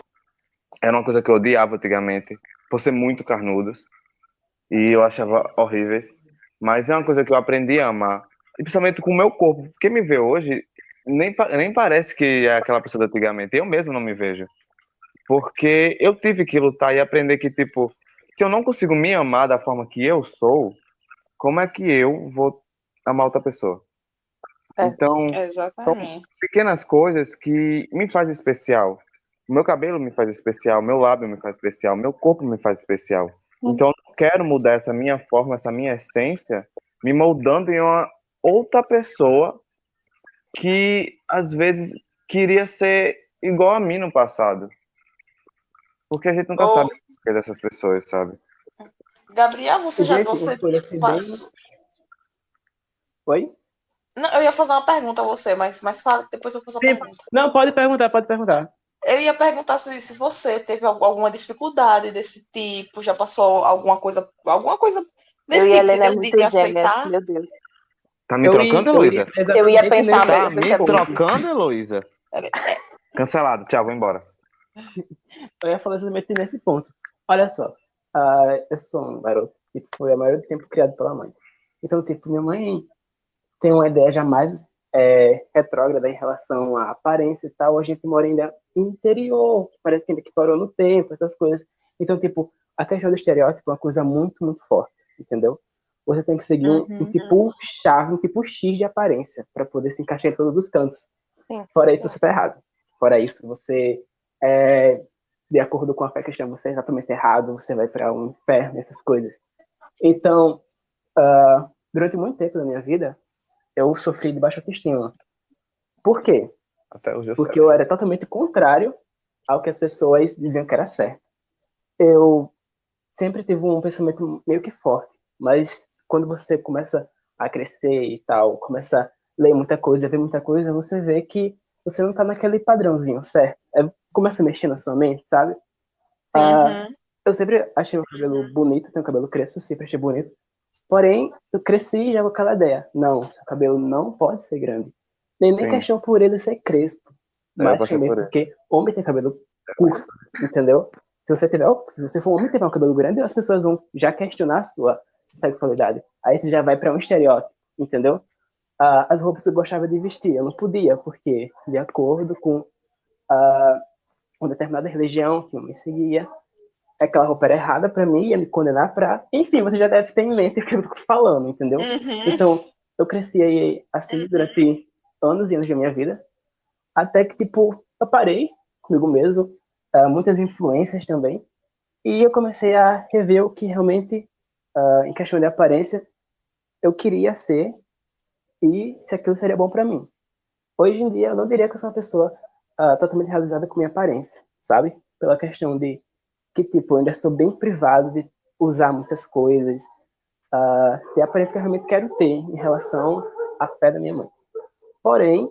S2: era uma coisa que eu odiava antigamente, por ser muito carnudos. E eu achava horríveis. Mas é uma coisa que eu aprendi a amar. E principalmente com o meu corpo. Quem me vê hoje nem, nem parece que é aquela pessoa de antigamente. Eu mesmo não me vejo. Porque eu tive que lutar e aprender que, tipo, se eu não consigo me amar da forma que eu sou, como é que eu vou amar outra pessoa?
S1: É.
S2: Então,
S3: Exatamente.
S2: pequenas coisas que me faz especial. O meu cabelo me faz especial, meu lábio me faz especial, meu corpo me faz especial. Então eu não quero mudar essa minha forma, essa minha essência, me moldando em uma outra pessoa que às vezes queria ser igual a mim no passado. Porque a gente nunca sabe o que é dessas pessoas, sabe?
S3: Gabriel, você já
S4: Gente,
S3: você faz-
S4: Oi?
S3: Não, eu ia fazer uma pergunta a você, mas, mas fala, depois eu faço a
S4: Sim.
S3: pergunta.
S4: Não, pode perguntar, pode perguntar.
S3: Eu ia perguntar se, se você teve al- alguma dificuldade desse tipo, já passou alguma coisa, alguma coisa
S1: Eu
S3: desse
S1: e a
S3: tipo
S1: Helena é
S3: de,
S1: muito
S3: de
S1: gêmea,
S3: aceitar.
S1: meu Deus.
S2: Tá me
S4: Eu
S2: trocando,
S4: ia- eu
S2: Heloísa?
S4: ia
S1: Eu ia pensar
S2: Tá me trocando, Heloísa? Cancelado. Tchau, vou embora.
S4: Eu ia falar exatamente nesse ponto. Olha só, ah, eu sou um garoto que foi a maioria do tempo criado pela mãe. Então, tipo, minha mãe tem uma ideia jamais é, retrógrada em relação à aparência e tal. A gente mora ainda interior, que parece que ainda que parou no tempo, essas coisas. Então, tipo, a questão do estereótipo é uma coisa muito, muito forte, entendeu? Você tem que seguir um, um
S3: Uhum.
S4: tipo chave, um tipo X de aparência, para poder se encaixar em todos os cantos.
S1: Sim.
S4: Fora isso, você tá errado. Fora isso, você é, de acordo com a fé cristã, você é exatamente errado, você vai para um inferno, essas coisas. Então, ah, durante muito tempo da minha vida, eu sofri de baixa autoestima. Por quê?
S2: Até hoje eu
S4: Porque
S2: sei.
S4: eu era totalmente contrário ao que as pessoas diziam que era certo. Eu sempre tive um pensamento meio que forte, mas quando você começa a crescer e tal, começa a ler muita coisa, ver muita coisa, você vê que você não tá naquele padrãozinho, certo? É, começa a mexer na sua mente, sabe? Ah,
S3: Uhum.
S4: eu sempre achei o cabelo bonito, tenho cabelo crespo, sempre achei bonito. Porém, eu cresci já com aquela ideia. Não, seu cabelo não pode ser grande. Nem, nem
S2: Sim.
S4: questão por ele ser crespo.
S2: É, eu
S4: mas também
S2: por ele.
S4: porque homem tem cabelo curto, entendeu? Se você tiver, se você for um homem e tiver um cabelo grande, as pessoas vão já questionar a sua sexualidade. Aí você já vai para um estereótipo, entendeu? Ah, as roupas que eu gostava de vestir, eu não podia, porque de acordo com ah, uma determinada religião que eu me seguia, aquela roupa era errada para mim, ia me condenar para. Enfim, você já deve ter em mente o que eu tô falando, entendeu?
S3: Uhum.
S4: Então, eu cresci aí assim durante anos e anos da minha vida, até que, tipo, eu parei comigo mesmo, ah, muitas influências também, e eu comecei a rever o que realmente, ah, em questão de aparência, eu queria ser e se aquilo seria bom para mim. Hoje em dia, eu não diria que eu sou uma pessoa ah, totalmente realizada com minha aparência, sabe? Pela questão de que, tipo, eu ainda sou bem privado de usar muitas coisas, ah, ter a aparência que eu realmente quero ter em relação à fé da minha mãe. Porém,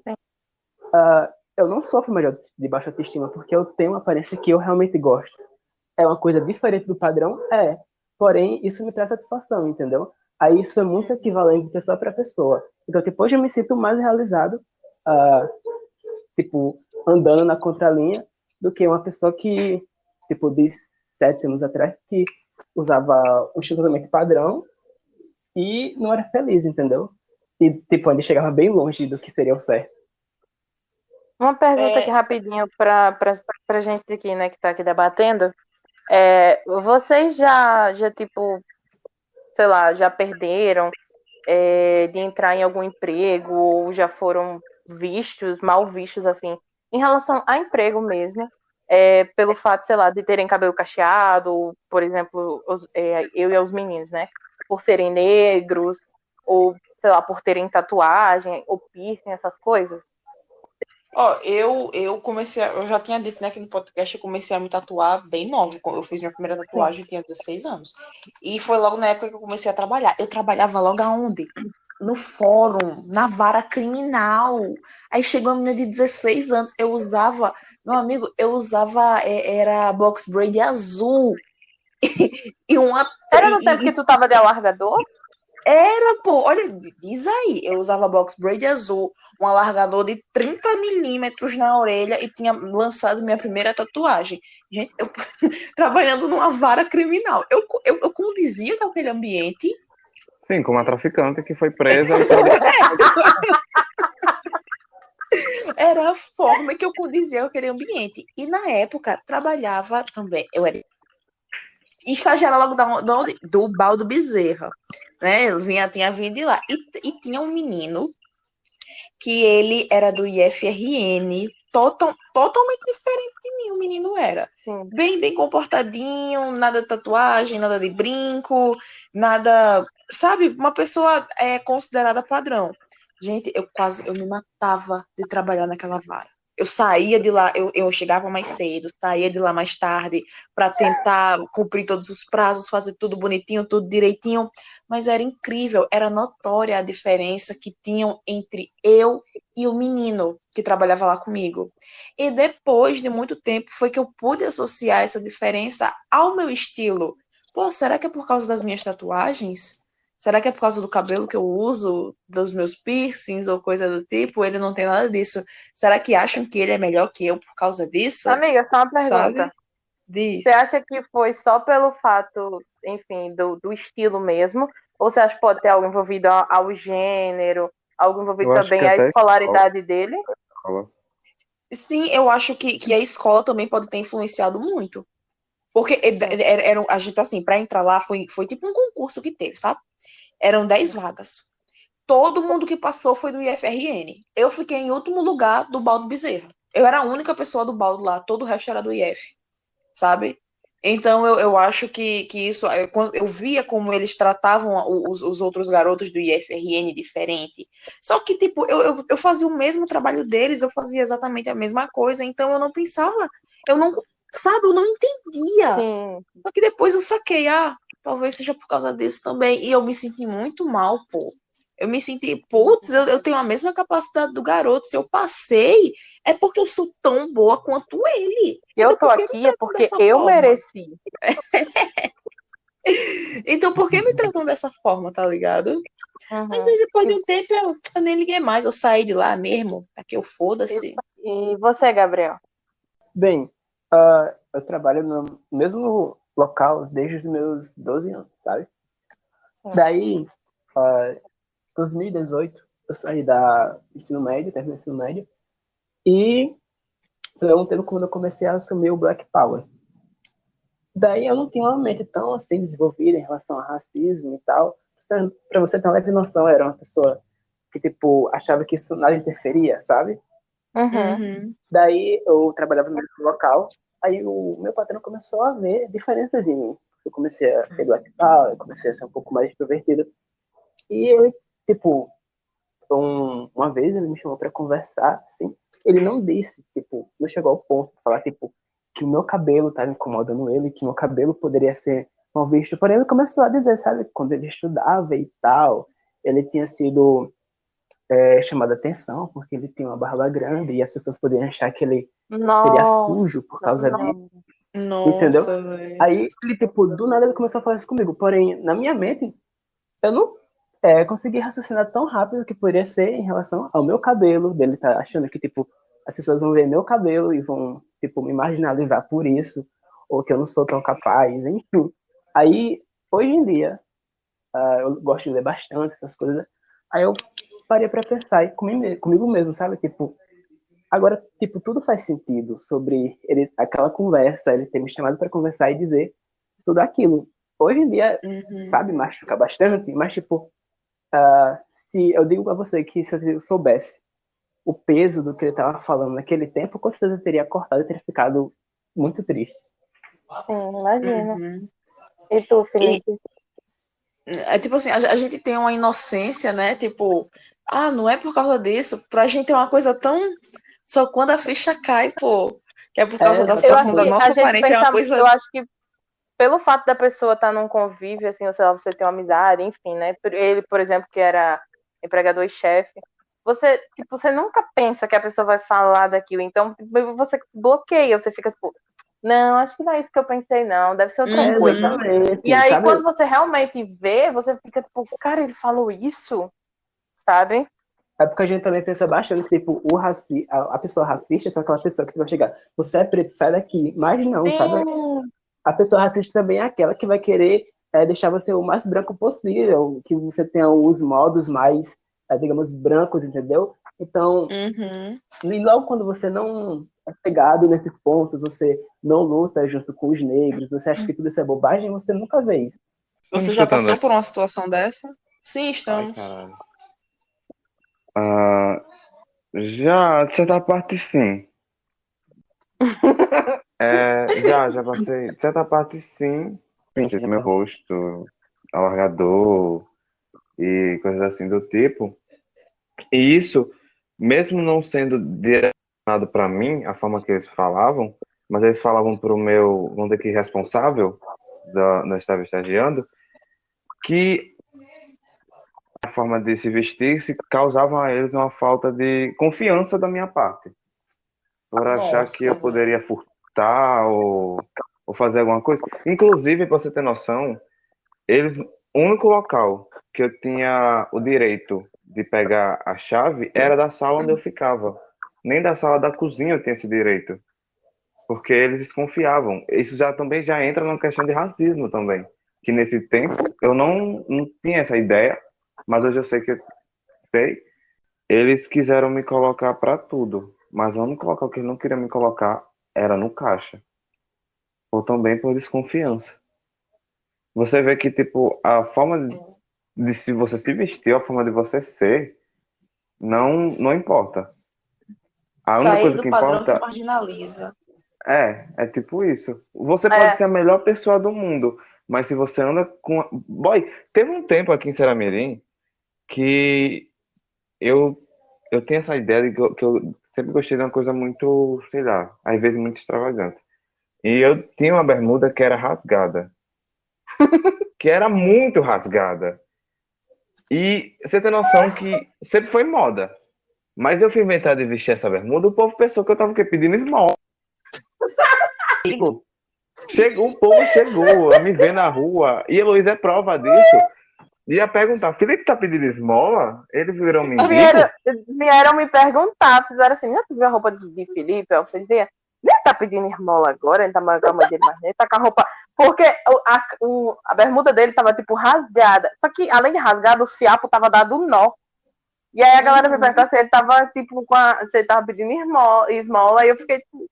S4: ah, eu não sofro mais de baixa autoestima porque eu tenho uma aparência que eu realmente gosto. É uma coisa diferente do padrão? É. Porém, isso me traz satisfação, entendeu? Aí isso é muito equivalente de pessoa para pessoa. Então, hoje eu me sinto mais realizado, ah, tipo, andando na contralinha, do que uma pessoa que, tipo, de sete anos atrás, que usava um estilo totalmente padrão e não era feliz, entendeu? E, tipo, ainda chegava bem longe do que seria o certo.
S1: Uma pergunta
S3: É.
S1: aqui rapidinho para a gente aqui, né, que está aqui debatendo. É, vocês já, já, tipo, sei lá, já perderam é, de entrar em algum emprego ou já foram vistos, mal vistos, assim, em relação a emprego mesmo, é, pelo fato, sei lá, de terem cabelo cacheado, por exemplo, os- é, eu e os meninos, né, por serem negros, ou, sei lá, por terem tatuagem, ou piercing, essas coisas?
S3: Ó, eu, eu comecei, a- eu já tinha dito, né, que no podcast eu comecei a me tatuar bem nova. Eu fiz minha primeira tatuagem, eu tinha 16 anos. E foi logo na época que eu comecei a trabalhar. Eu trabalhava logo aonde? No fórum, na vara criminal. Aí chegou uma menina de 16 anos, eu usava, meu amigo, eu usava, é, era box braid azul. E uma.
S1: Era no tempo que tu tava de alargador?
S3: Era, pô, olha, diz aí, eu usava box braid azul, um alargador de 30 milímetros na orelha e tinha lançado minha primeira tatuagem. Gente, eu trabalhando numa vara criminal. Eu, eu, eu condizia naquele ambiente.
S2: Sim, como uma traficante que foi presa
S3: Era a forma que eu condizia aquele ambiente. E na época, trabalhava também. Eu era estagiária logo da, da onde? do Baldo Bezerra. Né? Eu vinha, tinha vindo de lá. E, e tinha um menino que ele era do IFRN, total, totalmente diferente de mim, o menino era.
S1: Sim.
S3: Bem, bem comportadinho, nada de tatuagem, nada de brinco, nada. Sabe, uma pessoa é considerada padrão. Gente, eu quase eu me matava de trabalhar naquela vara. Eu saía de lá, eu, eu chegava mais cedo, saía de lá mais tarde para tentar cumprir todos os prazos, fazer tudo bonitinho, tudo direitinho, mas era incrível, era notória a diferença que tinham entre eu e o menino que trabalhava lá comigo. E depois de muito tempo foi que eu pude associar essa diferença ao meu estilo. Pô, será que é por causa das minhas tatuagens? Será que é por causa do cabelo que eu uso, dos meus piercings ou coisa do tipo? Ele não tem nada disso. Será que acham que ele é melhor que eu por causa disso?
S1: Amiga, só uma pergunta. Você acha que foi só pelo fato, enfim, do, do estilo mesmo? Ou você acha que pode ter algo envolvido ao, ao gênero, algo envolvido eu também à escolaridade dele?
S3: Sim, eu acho que, que a escola também pode ter influenciado muito. Porque era, a gente, assim, para entrar lá foi, foi tipo um concurso que teve, sabe? Eram 10 vagas. Todo mundo que passou foi do IFRN. Eu fiquei em último lugar do Baldo Bezerra. Eu era a única pessoa do Baldo lá, todo o resto era do IF, sabe? Então eu, eu acho que, que isso, eu, eu via como eles tratavam os, os outros garotos do IFRN diferente. Só que, tipo, eu, eu, eu fazia o mesmo trabalho deles, eu fazia exatamente a mesma coisa, então eu não pensava, eu não, sabe, eu não entendia. Sim. Só que depois eu saquei, ah, talvez seja por causa disso também. E eu me senti muito mal, pô. Eu me senti, putz, eu, eu tenho a mesma capacidade do garoto. Se eu passei, é porque eu sou tão boa quanto ele.
S1: Eu tô aqui é porque eu forma? mereci.
S3: então, por que me tratam dessa forma, tá ligado? Uhum. Mas depois de um tempo eu, eu, nem liguei mais, eu saí de lá mesmo, aqui eu foda-se.
S1: E você, Gabriel?
S4: Bem, uh, eu trabalho no mesmo local desde os meus 12 anos, sabe? Sim. Daí, uh, 2018, eu saí da ensino médio, terminei ensino médio, e foi um tempo quando eu comecei a assumir o Black Power. Daí eu não tinha uma mente tão assim desenvolvida em relação a racismo e tal. Para você ter uma leve noção, eu era uma pessoa que, tipo, achava que isso nada interferia, sabe?
S1: Uhum.
S4: Daí eu trabalhava no mesmo local, aí o meu patrão começou a ver diferenças em mim. Eu comecei a Black Power, comecei a ser um pouco mais extrovertido. E ele, tipo, um, uma vez ele me chamou para conversar, assim, ele não disse, tipo, não chegou ao ponto de falar, tipo, que o meu cabelo estava incomodando ele, que meu cabelo poderia ser mal visto. Porém, ele começou a dizer, sabe, quando ele estudava e tal, ele tinha sido é, chamado a atenção porque ele tinha uma barba grande e as pessoas poderiam achar que ele Nossa. seria sujo por causa disso.
S3: Nossa,
S4: entendeu? Véio. Aí ele, tipo, do nada ele começou a falar isso comigo. Porém, na minha mente, eu não é, consegui raciocinar tão rápido que poderia ser em relação ao meu cabelo, dele tá achando que, tipo, as pessoas vão ver meu cabelo e vão, tipo, me marginalizar por isso, ou que eu não sou tão capaz, enfim. Aí, hoje em dia, uh, eu gosto de ler bastante essas coisas, aí eu parei para pensar e comigo, comigo mesmo, sabe? Tipo, agora, tipo, tudo faz sentido sobre ele, aquela conversa, ele ter me chamado para conversar e dizer tudo aquilo. Hoje em dia, uhum. sabe, machuca bastante, mas, tipo, uh, se eu digo para você que se eu soubesse o peso do que ele estava falando naquele tempo, com certeza eu teria cortado e teria ficado muito triste.
S1: Sim, imagina. Uhum. E tu, Felipe?
S3: E, é tipo assim, a, a, gente tem uma inocência, né? Tipo, ah, não é por causa disso. Pra gente é uma coisa tão. Só quando a ficha cai, pô. Que é por causa é, da situação da nossa aparência. é uma coisa...
S1: Eu acho que pelo fato da pessoa estar tá num convívio, assim, ou sei lá, você tem uma amizade, enfim, né? Ele, por exemplo, que era empregador e chefe, você, tipo, você nunca pensa que a pessoa vai falar daquilo, então tipo, você bloqueia, você fica tipo, não, acho que não é isso que eu pensei, não, deve ser outra
S4: é,
S1: coisa. E aí, quando você realmente vê, você fica tipo, cara, ele falou isso, sabe?
S4: É porque a gente também pensa bastante, tipo, o raci a, a pessoa racista é só aquela pessoa que vai chegar, você é preto, sai daqui. Mas não, Sim. sabe? a pessoa racista também é aquela que vai querer é, deixar você o mais branco possível, que você tenha os modos mais, é, digamos, brancos, entendeu? Então,
S3: uhum.
S4: e logo quando você não é pegado nesses pontos, você não luta junto com os negros, você acha que tudo isso é bobagem, você nunca vê isso.
S3: Você já passou por uma situação dessa? Sim, estamos.
S2: Ai, uh, já, de certa parte, sim. É, já, já passei. De certa parte, sim. Pensei no meu rosto, alargador e coisas assim do tipo. E isso, mesmo não sendo nada para mim, a forma que eles falavam, mas eles falavam para o meu, vamos dizer que responsável, da, nós estava estagiando, que a forma de se vestir se causava a eles uma falta de confiança da minha parte. Por achar que eu poderia furtar ou, ou fazer alguma coisa. Inclusive, para você ter noção, eles, o único local que eu tinha o direito de pegar a chave era da sala onde eu ficava. Nem da sala da cozinha eu tinha esse direito. Porque eles desconfiavam. Isso já também já entra numa questão de racismo também. Que nesse tempo eu não, não tinha essa ideia, mas hoje eu sei que sei. Eles quiseram me colocar para tudo, mas o único local que eles não queriam me colocar era no caixa. Ou também por desconfiança. Você vê que, tipo, a forma de, de se você se vestir, a forma de você ser, não, não importa.
S3: A única Sair coisa que importa. Que marginaliza.
S2: É, é tipo isso. Você é. pode ser a melhor pessoa do mundo, mas se você anda com. Boy, teve um tempo aqui em Seramirim que eu, eu tenho essa ideia de que eu, que eu sempre gostei de uma coisa muito, sei lá, às vezes muito extravagante. E eu tinha uma bermuda que era rasgada. que era muito rasgada. E você tem noção que sempre foi moda. Mas eu fui inventar de vestir essa bermuda, o povo pensou que eu tava pedindo esmola. chegou, o povo chegou a me ver na rua. E a Luísa é prova disso. Ia perguntar, Felipe tá pedindo esmola? Ele virou um
S1: vieram, vieram me perguntar, fizeram assim, não tu viu a roupa de, de Felipe? Eu falei, nem tá pedindo esmola agora, ele tá com a cama dele, mas nem tá com a roupa. Porque a, o, a bermuda dele tava, tipo, rasgada. Só que, além de rasgada, os fiapos tava dado nó. E aí a galera me uhum. perguntou se ele tava, tipo, com a, se ele tava pedindo esmola, esmola e eu fiquei, tipo,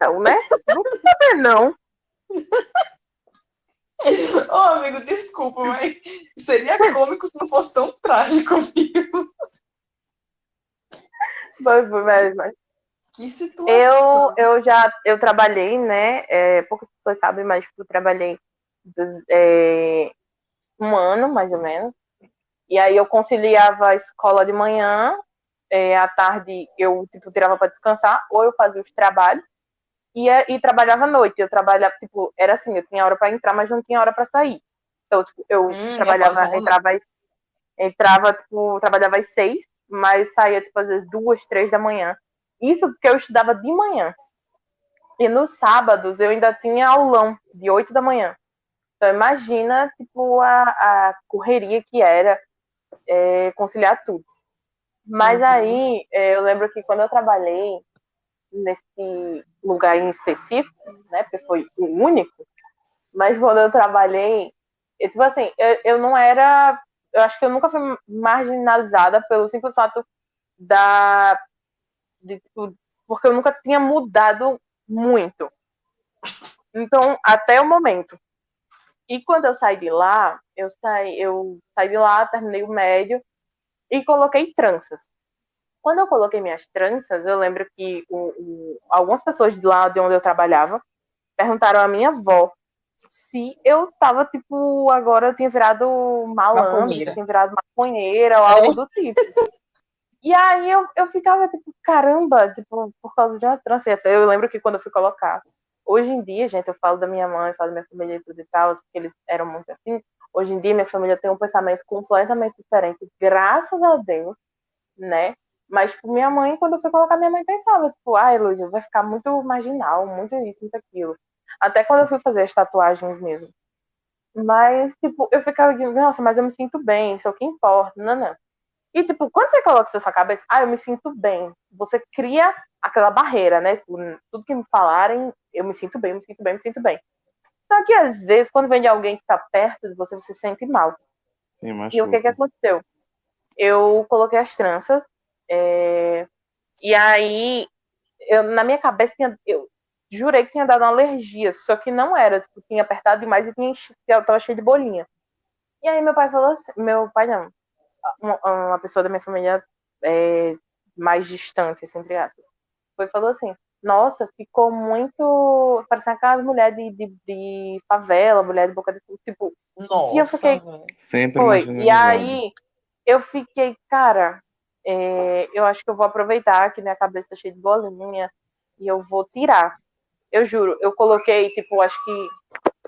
S1: não, né? Não saber, não.
S3: Ô, oh, amigo, desculpa, mas seria cômico se não fosse tão trágico.
S1: Mas, mas, mas.
S3: Que situação.
S1: Eu, eu já eu trabalhei, né? É, poucas pessoas sabem, mas tipo, eu trabalhei dos, é, um ano, mais ou menos. E aí eu conciliava a escola de manhã, é, à tarde eu tipo, tirava para descansar, ou eu fazia os trabalhos ia e trabalhava à noite. Eu trabalhava, tipo, era assim, eu tinha hora para entrar, mas não tinha hora para sair. Então, tipo, eu hum, trabalhava, entrava, entrava, tipo, trabalhava às seis, mas saía, tipo, às vezes duas, três da manhã. Isso porque eu estudava de manhã. E nos sábados eu ainda tinha aulão de oito da manhã. Então imagina, tipo, a, a correria que era é, conciliar tudo. Mas uhum. aí, é, eu lembro que quando eu trabalhei nesse lugar em específico, né? Porque foi o único. Mas quando eu trabalhei, eu, tipo assim, eu, eu não era. Eu acho que eu nunca fui marginalizada pelo simples fato da. De, porque eu nunca tinha mudado muito. Então, até o momento. E quando eu saí de lá, eu saí, eu saí de lá, terminei o médio e coloquei tranças. Quando eu coloquei minhas tranças, eu lembro que o, o, algumas pessoas de lá de onde eu trabalhava perguntaram à minha avó se eu tava, tipo, agora eu tinha virado malandro, tinha virado maconheira ou algo é. do tipo. E aí eu, eu ficava, tipo, caramba, tipo, por causa de uma trança. Eu lembro que quando eu fui colocar, hoje em dia, gente, eu falo da minha mãe, falo da minha família e tudo e tal, porque eles eram muito assim. Hoje em dia, minha família tem um pensamento completamente diferente, graças a Deus, né? Mas, tipo, minha mãe, quando eu fui colocar, minha mãe pensava, tipo, ai, Luísa, vai ficar muito marginal, muito isso, muito aquilo. Até quando eu fui fazer as tatuagens mesmo. Mas, tipo, eu ficava, nossa, mas eu me sinto bem, isso é o que importa, não, não. E, tipo, quando você coloca isso na sua cabeça, ah, eu me sinto bem, você cria aquela barreira, né? Tipo, tudo que me falarem, eu me sinto bem, me sinto bem, me sinto bem. Só que, às vezes, quando vem de alguém que tá perto de você, você se sente mal. Sim, e o que que aconteceu? Eu coloquei as tranças, é, e aí, eu, na minha cabeça, tinha, eu jurei que tinha dado uma alergia, só que não era, tipo, tinha apertado demais e tinha, eu tava cheio de bolinha. E aí meu pai falou assim, meu pai não, uma, uma pessoa da minha família é, mais distante, assim, entre aspas, foi falou assim, nossa, ficou muito. Parecendo aquelas mulheres de, de, de, favela, mulher de boca de tipo.
S3: Nossa,
S1: e eu fiquei.
S2: Sempre
S1: foi. E aí eu fiquei, cara, é, eu acho que eu vou aproveitar que minha cabeça tá cheia de bolinha e eu vou tirar. Eu juro, eu coloquei, tipo, acho que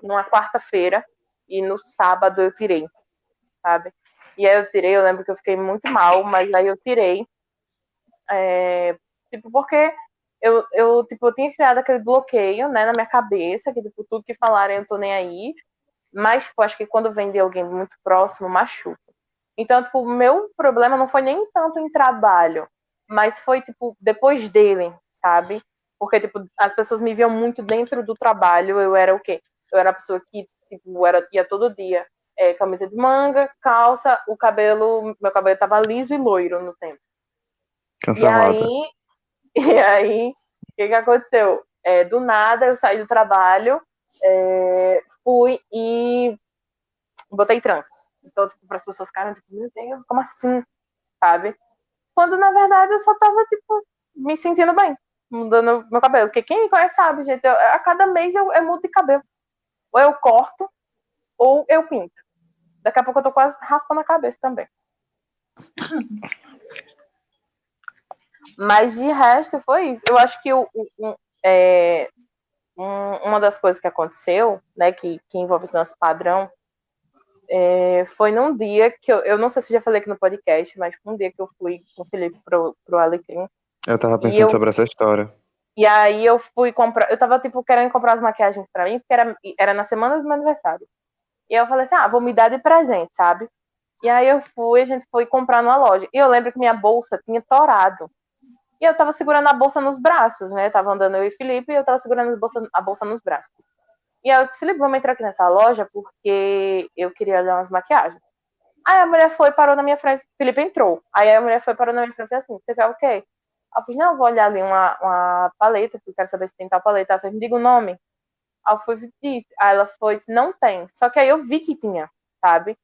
S1: numa quarta-feira e no sábado eu tirei, sabe? E aí eu tirei, eu lembro que eu fiquei muito mal, mas aí eu tirei. É, tipo, porque eu, eu, tipo, eu tinha criado aquele bloqueio, né, na minha cabeça, que, tipo, tudo que falarem eu tô nem aí. Mas, tipo, acho que quando vem de alguém muito próximo, machuca. Então, tipo, o meu problema não foi nem tanto em trabalho, mas foi, tipo, depois dele, sabe? Porque, tipo, as pessoas me viam muito dentro do trabalho. Eu era o quê? Eu era a pessoa que, tipo, era, ia todo dia. É, camisa de manga, calça, o cabelo, meu cabelo tava liso e loiro no tempo.
S2: Cancelada.
S1: E aí, e aí, o que, que aconteceu? É, do nada, eu saí do trabalho, é, fui e botei trans. Então, tipo, para as pessoas ficarem, tipo, meu Deus, como assim? Sabe? Quando, na verdade, eu só tava, tipo, me sentindo bem, mudando meu cabelo. Porque quem me conhece sabe, gente, eu, a cada mês eu, eu mudo de cabelo. Ou eu corto, ou eu pinto. Daqui a pouco eu tô quase raspando a cabeça também. Mas de resto foi isso. Eu acho que o, o, é, um, uma das coisas que aconteceu, né, que, que envolve esse nosso padrão, é, foi num dia que eu, eu não sei se já falei aqui no podcast, mas um dia que eu fui com o Felipe pro, pro Alecrim.
S2: Eu tava pensando
S1: eu,
S2: sobre essa história.
S1: E aí eu fui comprar, eu tava tipo querendo comprar as maquiagens para mim, porque era, era na semana do meu aniversário. E eu falei assim: "Ah, vou me dar de presente, sabe?" E aí eu fui, a gente foi comprar numa loja. E eu lembro que minha bolsa tinha torado. E eu tava segurando a bolsa nos braços, né? Eu tava andando eu e Felipe e eu tava segurando bolsa, a bolsa nos braços. E aí eu disse, Felipe, vamos entrar aqui nessa loja porque eu queria olhar umas maquiagens. Aí a mulher foi, parou na minha frente, Felipe entrou. Aí a mulher foi, parou na minha frente assim, você quer o quê? Eu falei, não, eu vou olhar ali uma, uma paleta, porque eu quero saber se tem tal paleta. Ela falou, me diga o nome. Aí eu fui disse. Aí ela foi, não tem. Só que aí eu vi que tinha, sabe?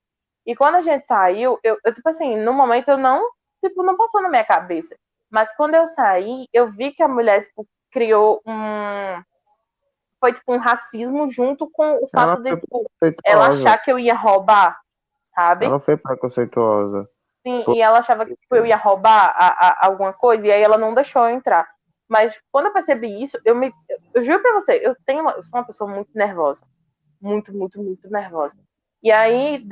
S1: E quando a gente saiu, eu, eu tipo assim, no momento eu não, tipo, não passou na minha cabeça. Mas quando eu saí, eu vi que a mulher tipo, criou um. Foi tipo um racismo junto com o fato de tipo, ela achar que eu ia roubar, sabe?
S2: Ela foi preconceituosa.
S1: Sim, e ela achava que tipo, eu ia roubar a, a, alguma coisa, e aí ela não deixou eu entrar. Mas quando eu percebi isso, eu me. Eu juro pra você, eu tenho uma, eu sou uma pessoa muito nervosa. Muito, muito, muito nervosa. E aí,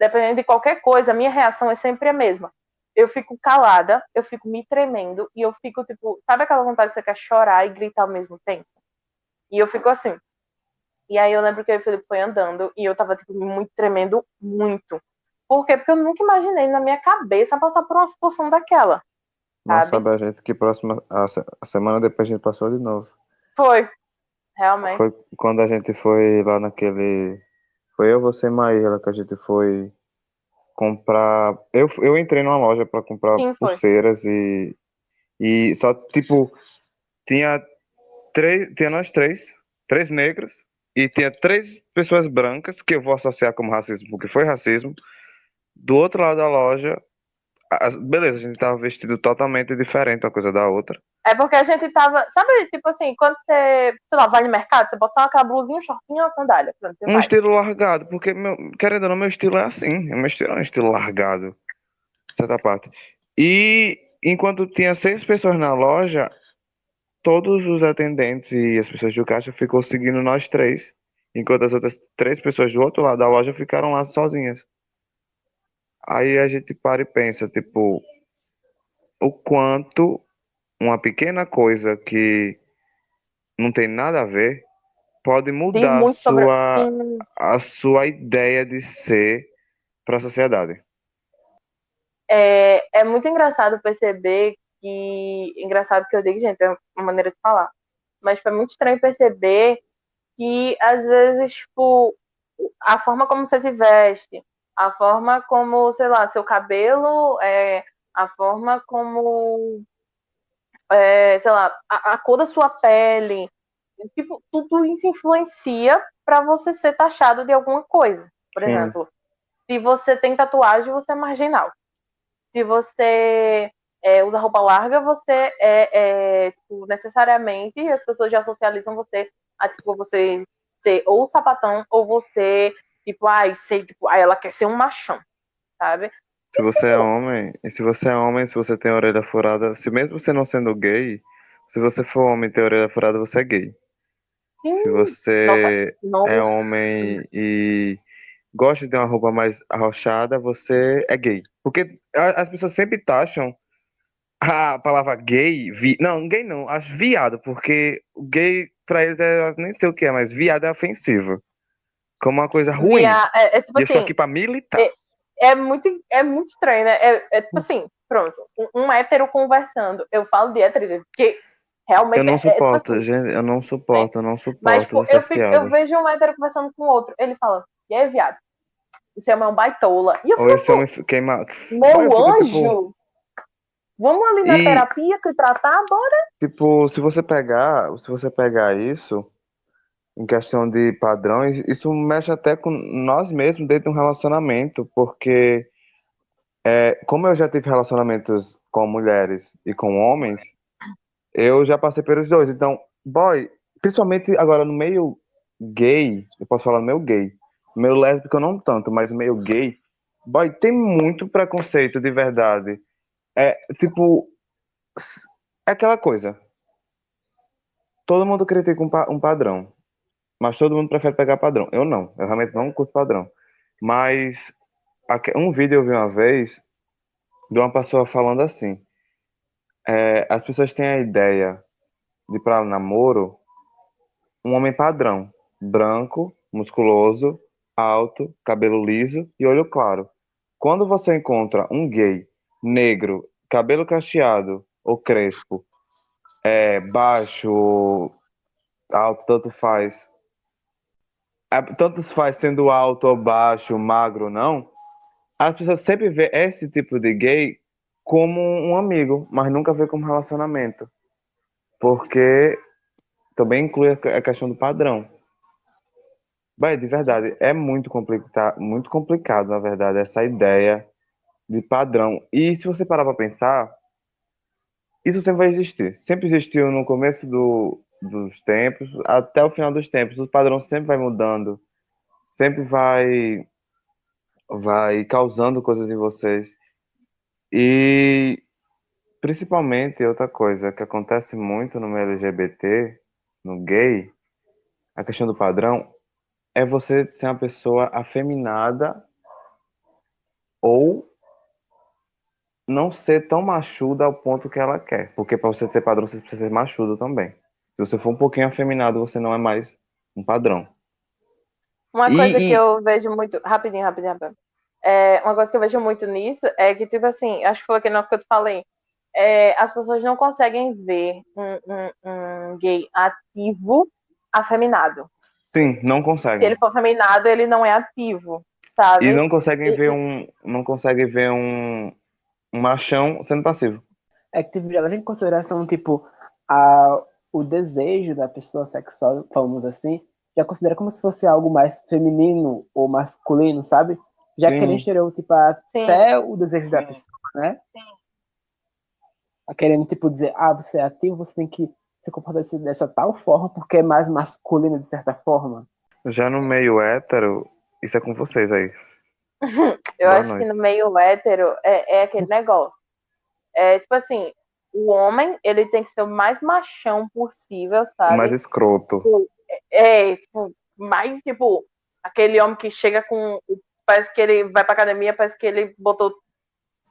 S1: dependendo de qualquer coisa, a minha reação é sempre a mesma eu fico calada, eu fico me tremendo e eu fico tipo, sabe aquela vontade que você quer chorar e gritar ao mesmo tempo? E eu fico assim. E aí eu lembro que eu e o Felipe foi andando e eu tava tipo muito tremendo muito. Por quê? Porque eu nunca imaginei na minha cabeça passar por uma situação daquela.
S2: Não sabe a gente que próxima a, semana depois a gente passou de novo.
S1: Foi. Realmente.
S2: Foi quando a gente foi lá naquele foi eu, você e Maíra que a gente foi comprar. Eu, eu entrei numa loja para comprar Sim, pulseiras e, e só, tipo, tinha três, tinha nós três, três negros, e tinha três pessoas brancas, que eu vou associar como racismo, porque foi racismo. Do outro lado da loja, beleza, a gente tava vestido totalmente diferente uma coisa da outra.
S1: É porque a gente tava. Sabe, tipo assim, quando você, sei lá, vai no mercado, você bota uma blusinha, um shortinho e uma sandália. Pronto,
S2: um vai. estilo largado, porque, meu, querendo ou não, meu estilo é assim. Meu estilo é um estilo largado. Certa parte. E enquanto tinha seis pessoas na loja, todos os atendentes e as pessoas do caixa ficou seguindo nós três. Enquanto as outras três pessoas do outro lado da loja ficaram lá sozinhas. Aí a gente para e pensa, tipo, o quanto uma pequena coisa que não tem nada a ver pode mudar a sua, sobre... a sua ideia de ser para a sociedade.
S1: É, é muito engraçado perceber que. Engraçado que eu digo, gente, é uma maneira de falar. Mas foi muito estranho perceber que, às vezes, tipo, a forma como você se veste, a forma como, sei lá, seu cabelo, é, a forma como, é, sei lá, a, a, cor da sua pele, tipo, tudo isso influencia para você ser taxado de alguma coisa. Por Sim. exemplo, se você tem tatuagem, você é marginal. Se você é, usa roupa larga, você é, é tipo, necessariamente as pessoas já socializam você a tipo, você ser ou sapatão ou você Tipo, ai, sei, tipo, ai, ela quer ser um machão, sabe?
S2: Se você é homem, e se você é homem, se você tem a orelha furada, se mesmo você não sendo gay, se você for homem e tem a orelha furada, você é gay. Se você
S1: Nossa.
S2: é homem e gosta de uma roupa mais arrochada, você é gay. Porque as pessoas sempre taxam a palavra gay, vi... não, gay não, acho viado, porque o gay pra eles é, nem sei o que é, mas viado é ofensivo. Como uma coisa ruim.
S1: Via- é, é tipo
S2: E
S1: assim,
S2: aqui pra militar.
S1: é- é muito, é muito estranho, né? É, é tipo assim, pronto, um, um hétero conversando. Eu falo de hétero, gente, porque realmente
S2: Eu não
S1: é- é tipo
S2: suporto,
S1: assim,
S2: gente, eu não suporto, eu não suporto
S1: Mas, tipo, eu, fico- eu vejo um hétero conversando com outro, ele fala, e aí, viado? Esse homem é um baitola. E eu
S2: Ou
S1: fico,
S2: esse homem queima.
S1: meu
S2: eu fico, tipo,
S1: anjo! Vamos ali na
S2: E-
S1: terapia se tratar? Bora.
S2: Tipo, se você pegar, se você pegar isso, em questão de padrões, isso mexe até com nós mesmos dentro de um relacionamento, porque é, como eu já tive relacionamentos com mulheres e com homens, eu já passei pelos dois. Então, boy, principalmente agora no meio gay, eu posso falar no meio gay, no meio lésbico não tanto, mas no meio gay, boy, tem muito preconceito de verdade. É, tipo, é aquela coisa. Todo mundo critica um, um padrão, mas todo mundo prefere pegar padrão. Eu não, eu realmente não curto padrão. Mas um vídeo eu vi uma vez de uma pessoa falando assim: é, as pessoas têm a ideia de para namoro um homem padrão, branco, musculoso, alto, cabelo liso e olho claro. Quando você encontra um gay negro, cabelo cacheado ou crespo, é, baixo, alto, tanto faz. É, Tanto faz sendo alto ou baixo, magro ou não. As pessoas sempre vê esse tipo de gay como um amigo, mas nunca vê como relacionamento. Porque também inclui a questão do padrão. Vai, de verdade, é muito complicado, muito complicado, na verdade, essa ideia de padrão. E se você parar para pensar, isso sempre vai existir. Sempre existiu no começo do, dos tempos até o final dos tempos. O padrão sempre vai mudando, sempre vai vai causando coisas em vocês. E principalmente outra coisa que acontece muito no LGBT, no gay, a questão do padrão é você ser uma pessoa afeminada ou não ser tão machuda ao ponto que ela quer. Porque para você ser padrão, você precisa ser machudo também. Se você for um pouquinho afeminado, você não é mais um padrão.
S1: Uma
S2: E-
S1: coisa
S2: e-
S1: que eu vejo muito. Rapidinho, rapidinho, rapidinho. É, uma coisa que eu vejo muito nisso é que, tipo assim, acho que foi aquele nosso que eu te falei. é, as pessoas não conseguem ver um, um- um gay ativo afeminado.
S2: Sim, não
S1: Se
S2: conseguem.
S1: ele for afeminado, ele não é ativo, sabe?
S2: E não conseguem
S1: E-
S2: ver um, não conseguem ver um, um machão sendo passivo.
S4: É que tipo, já leva em consideração, tipo, a, o desejo da pessoa sexual, falamos assim, já considera como se fosse algo mais feminino ou masculino, sabe? Já
S2: Sim.
S4: querendo estereotipar
S1: Sim.
S4: até o desejo da
S1: Sim.
S4: pessoa, né? A Querendo, tipo, dizer, ah, você é ativo, você tem que se comportar dessa tal forma porque é mais masculino, de certa forma.
S2: Já no meio hétero, isso é com vocês aí.
S1: Eu
S2: Boa
S1: acho
S2: noite.
S1: que no meio hétero é, é aquele negócio. É tipo assim, o homem, ele tem que ser o mais machão possível, sabe?
S2: Mais escroto.
S1: É, tipo, mais tipo, aquele homem que chega com. Parece que ele vai pra academia, parece que ele botou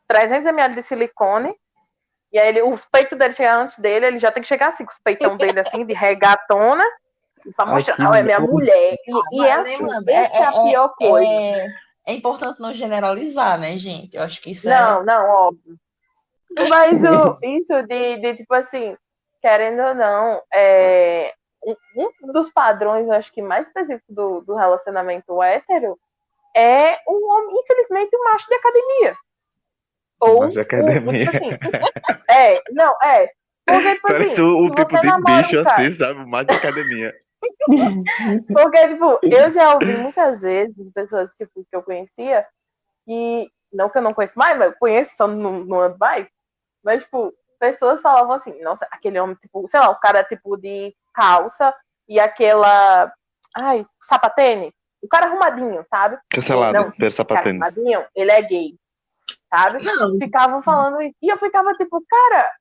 S1: 300 ml de silicone. E aí ele, os peitos dele chegam antes dele, ele já tem que chegar assim, com os peitão dele assim, de regatona, pra
S4: Ai,
S1: mostrar,
S4: que
S1: não, é minha mulher. E, e é
S3: Mas,
S1: assim, essa é, a pior coisa.
S3: É, é importante não generalizar, né, gente? Eu acho que isso é.
S1: Não, não, óbvio. Mas o, isso de, de, tipo assim, querendo ou não, é, um, um dos padrões, eu acho que mais específico do, do relacionamento hétero é o homem, infelizmente, o macho de academia. Ou
S2: Macho de
S1: o-
S2: academia.
S1: tipo assim, é, não, é. Porque, tipo assim,
S2: o, o tipo
S1: você
S2: de
S1: namora um
S2: bicho
S1: cara-
S2: assim, sabe? Mais de academia.
S1: Porque, tipo, eu já ouvi muitas vezes pessoas tipo, que eu conhecia, e não que eu não conheço mais, mas eu conheço, só no, no ando mais, mas, tipo, pessoas falavam assim, nossa, aquele homem, tipo, sei lá, o cara, tipo, de calça e aquela, ai, sapatênis, o cara arrumadinho, sabe?
S2: Cancelado
S1: Não,
S2: pelo sapatênis.
S1: arrumadinho, ele é gay, sabe?
S3: Não.
S1: Ficavam falando isso. E eu ficava tipo, cara,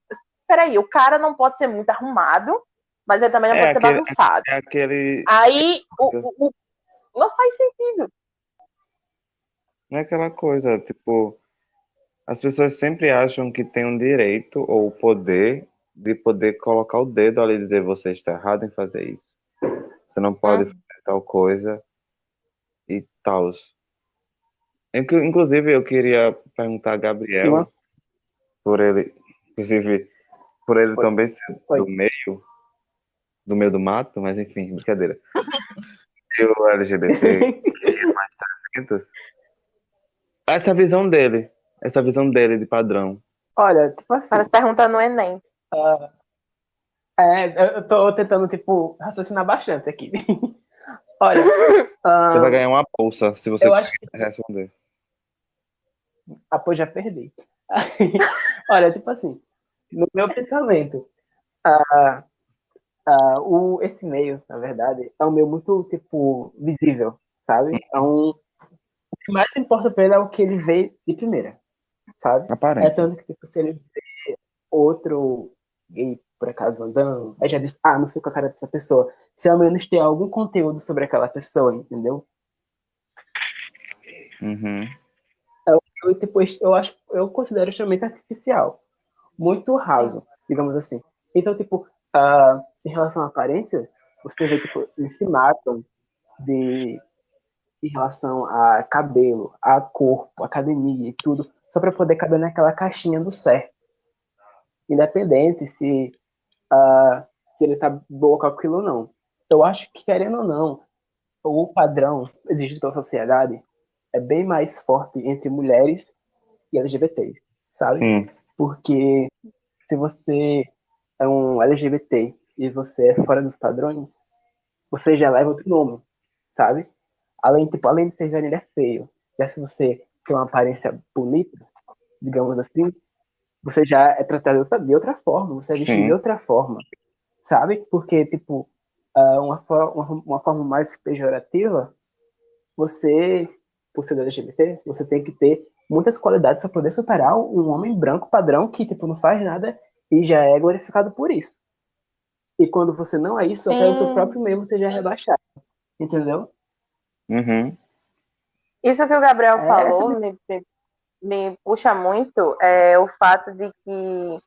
S1: peraí, o cara não pode ser muito arrumado, mas ele também não
S2: É
S1: pode ser
S2: aquele-
S1: bagunçado.
S2: É aquele.
S1: Aí, o, o- o- não faz sentido.
S2: Não é aquela coisa, tipo, as pessoas sempre acham que tem um direito ou o poder de poder colocar o dedo ali e dizer você está errado em fazer isso. Você não pode
S1: Uhum.
S2: fazer tal coisa e tal. Inclu- Inclusive, eu queria perguntar a Gabriel, por ele, inclusive, por ele
S4: Oi.
S2: também ser
S4: Oi.
S2: do meio, do meio do mato, mas enfim, brincadeira. E o LGBT, mais 300. Essa visão dele, essa visão dele de padrão.
S4: Olha, tipo assim.
S1: Parece pergunta no Enem.
S4: É, eu tô tentando, tipo, raciocinar bastante aqui. Olha, ah,
S2: Você vai ganhar uma bolsa se você responder.
S4: Ah, pô, já perdi. Olha, tipo assim, no meu pensamento, ah, ah, o, esse meio, na verdade, é um meio muito, tipo, visível, sabe? É um, o que mais importa pra ele é o que ele vê de primeira, sabe? É
S2: Aparência.
S4: tanto que, tipo, se ele vê outro gay, por acaso, andando, aí já diz, ah, não fico com a cara dessa pessoa. Se ao menos tem algum conteúdo sobre aquela pessoa, entendeu?
S2: Uhum.
S4: eu, tipo, eu acho, eu considero extremamente artificial, muito raso, digamos assim. Então, tipo, ah, em relação à aparência, você vê, tipo, eles se matam de, em relação a cabelo, a corpo, academia e tudo, só para poder caber naquela caixinha do certo. Independente se, ah, se ele tá boa com aquilo ou não. Eu acho que, querendo ou não, o padrão exigido pela sociedade é bem mais forte entre mulheres e LGBTs, sabe?
S2: Sim.
S4: Porque se você é um LGBT e você é fora dos padrões, você já leva outro nome, sabe? Além, tipo, além de ser velho, ele é feio. Já se você tem uma aparência bonita, digamos assim, você já é tratado de outra, de outra forma, você é vestido
S2: Sim.
S4: de outra forma, sabe? Porque, tipo, ah, uma, uma, uma forma mais pejorativa, você, por ser LGBT, você tem que ter muitas qualidades para poder superar um homem branco padrão que, tipo, não faz nada e já é glorificado por isso. E quando você não é isso, até o seu próprio meio você já é rebaixado. Entendeu?
S2: Uhum.
S1: Isso que o Gabriel
S4: É,
S1: falou
S4: essa-
S1: me, me- me puxa muito é o fato de que,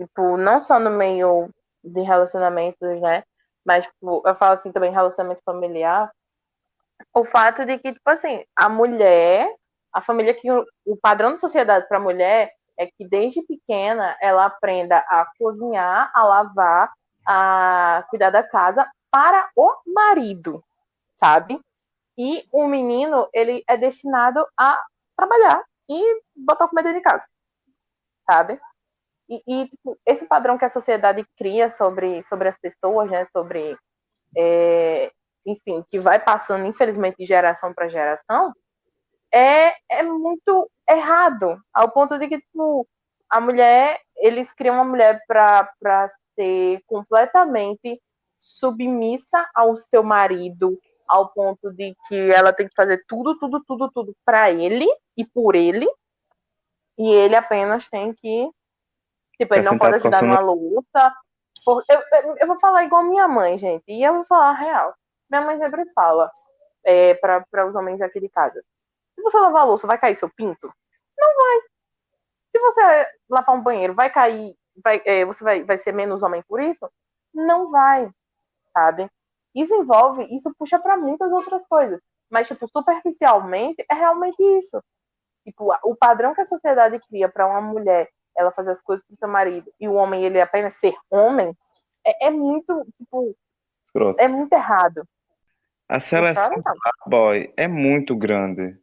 S1: tipo, não só no meio de relacionamentos, né? Mas, tipo, eu falo assim também, relacionamento familiar, o fato de que, tipo assim, a mulher, a família que o, o padrão da sociedade para a mulher é que desde pequena ela aprenda a cozinhar, a lavar, a cuidar da casa para o marido, sabe? E o menino, ele é destinado a trabalhar e botar comida de casa, sabe? E, e, tipo, esse padrão que a sociedade cria sobre, sobre as pessoas, né? Sobre, é, enfim, que vai passando, infelizmente, de geração para geração, é, é muito errado. Ao ponto de que, tipo, a mulher, eles criam uma mulher para ser completamente submissa ao seu marido, ao ponto de que ela tem que fazer tudo, tudo, tudo, tudo para ele e por ele, e ele apenas tem que, tipo, ele não pode ajudar numa louça. Por- Eu, eu, eu vou falar igual minha mãe, gente, e eu vou falar a real. Minha mãe sempre fala é, para os homens aqui de casa: se você lavar a louça, vai cair seu pinto? Não vai. Se você lavar um banheiro, vai cair, vai, é, você vai, vai ser menos homem por isso? Não vai, sabe? Isso envolve, isso puxa para muitas outras coisas. Mas, tipo, superficialmente, é realmente isso. Tipo, o padrão que a sociedade cria para uma mulher ela fazer as coisas pro seu marido e o homem ele apenas ser homem é, é muito, tipo,
S2: Escroto.
S1: é muito errado.
S2: A seleção
S1: não.
S2: boy é muito grande.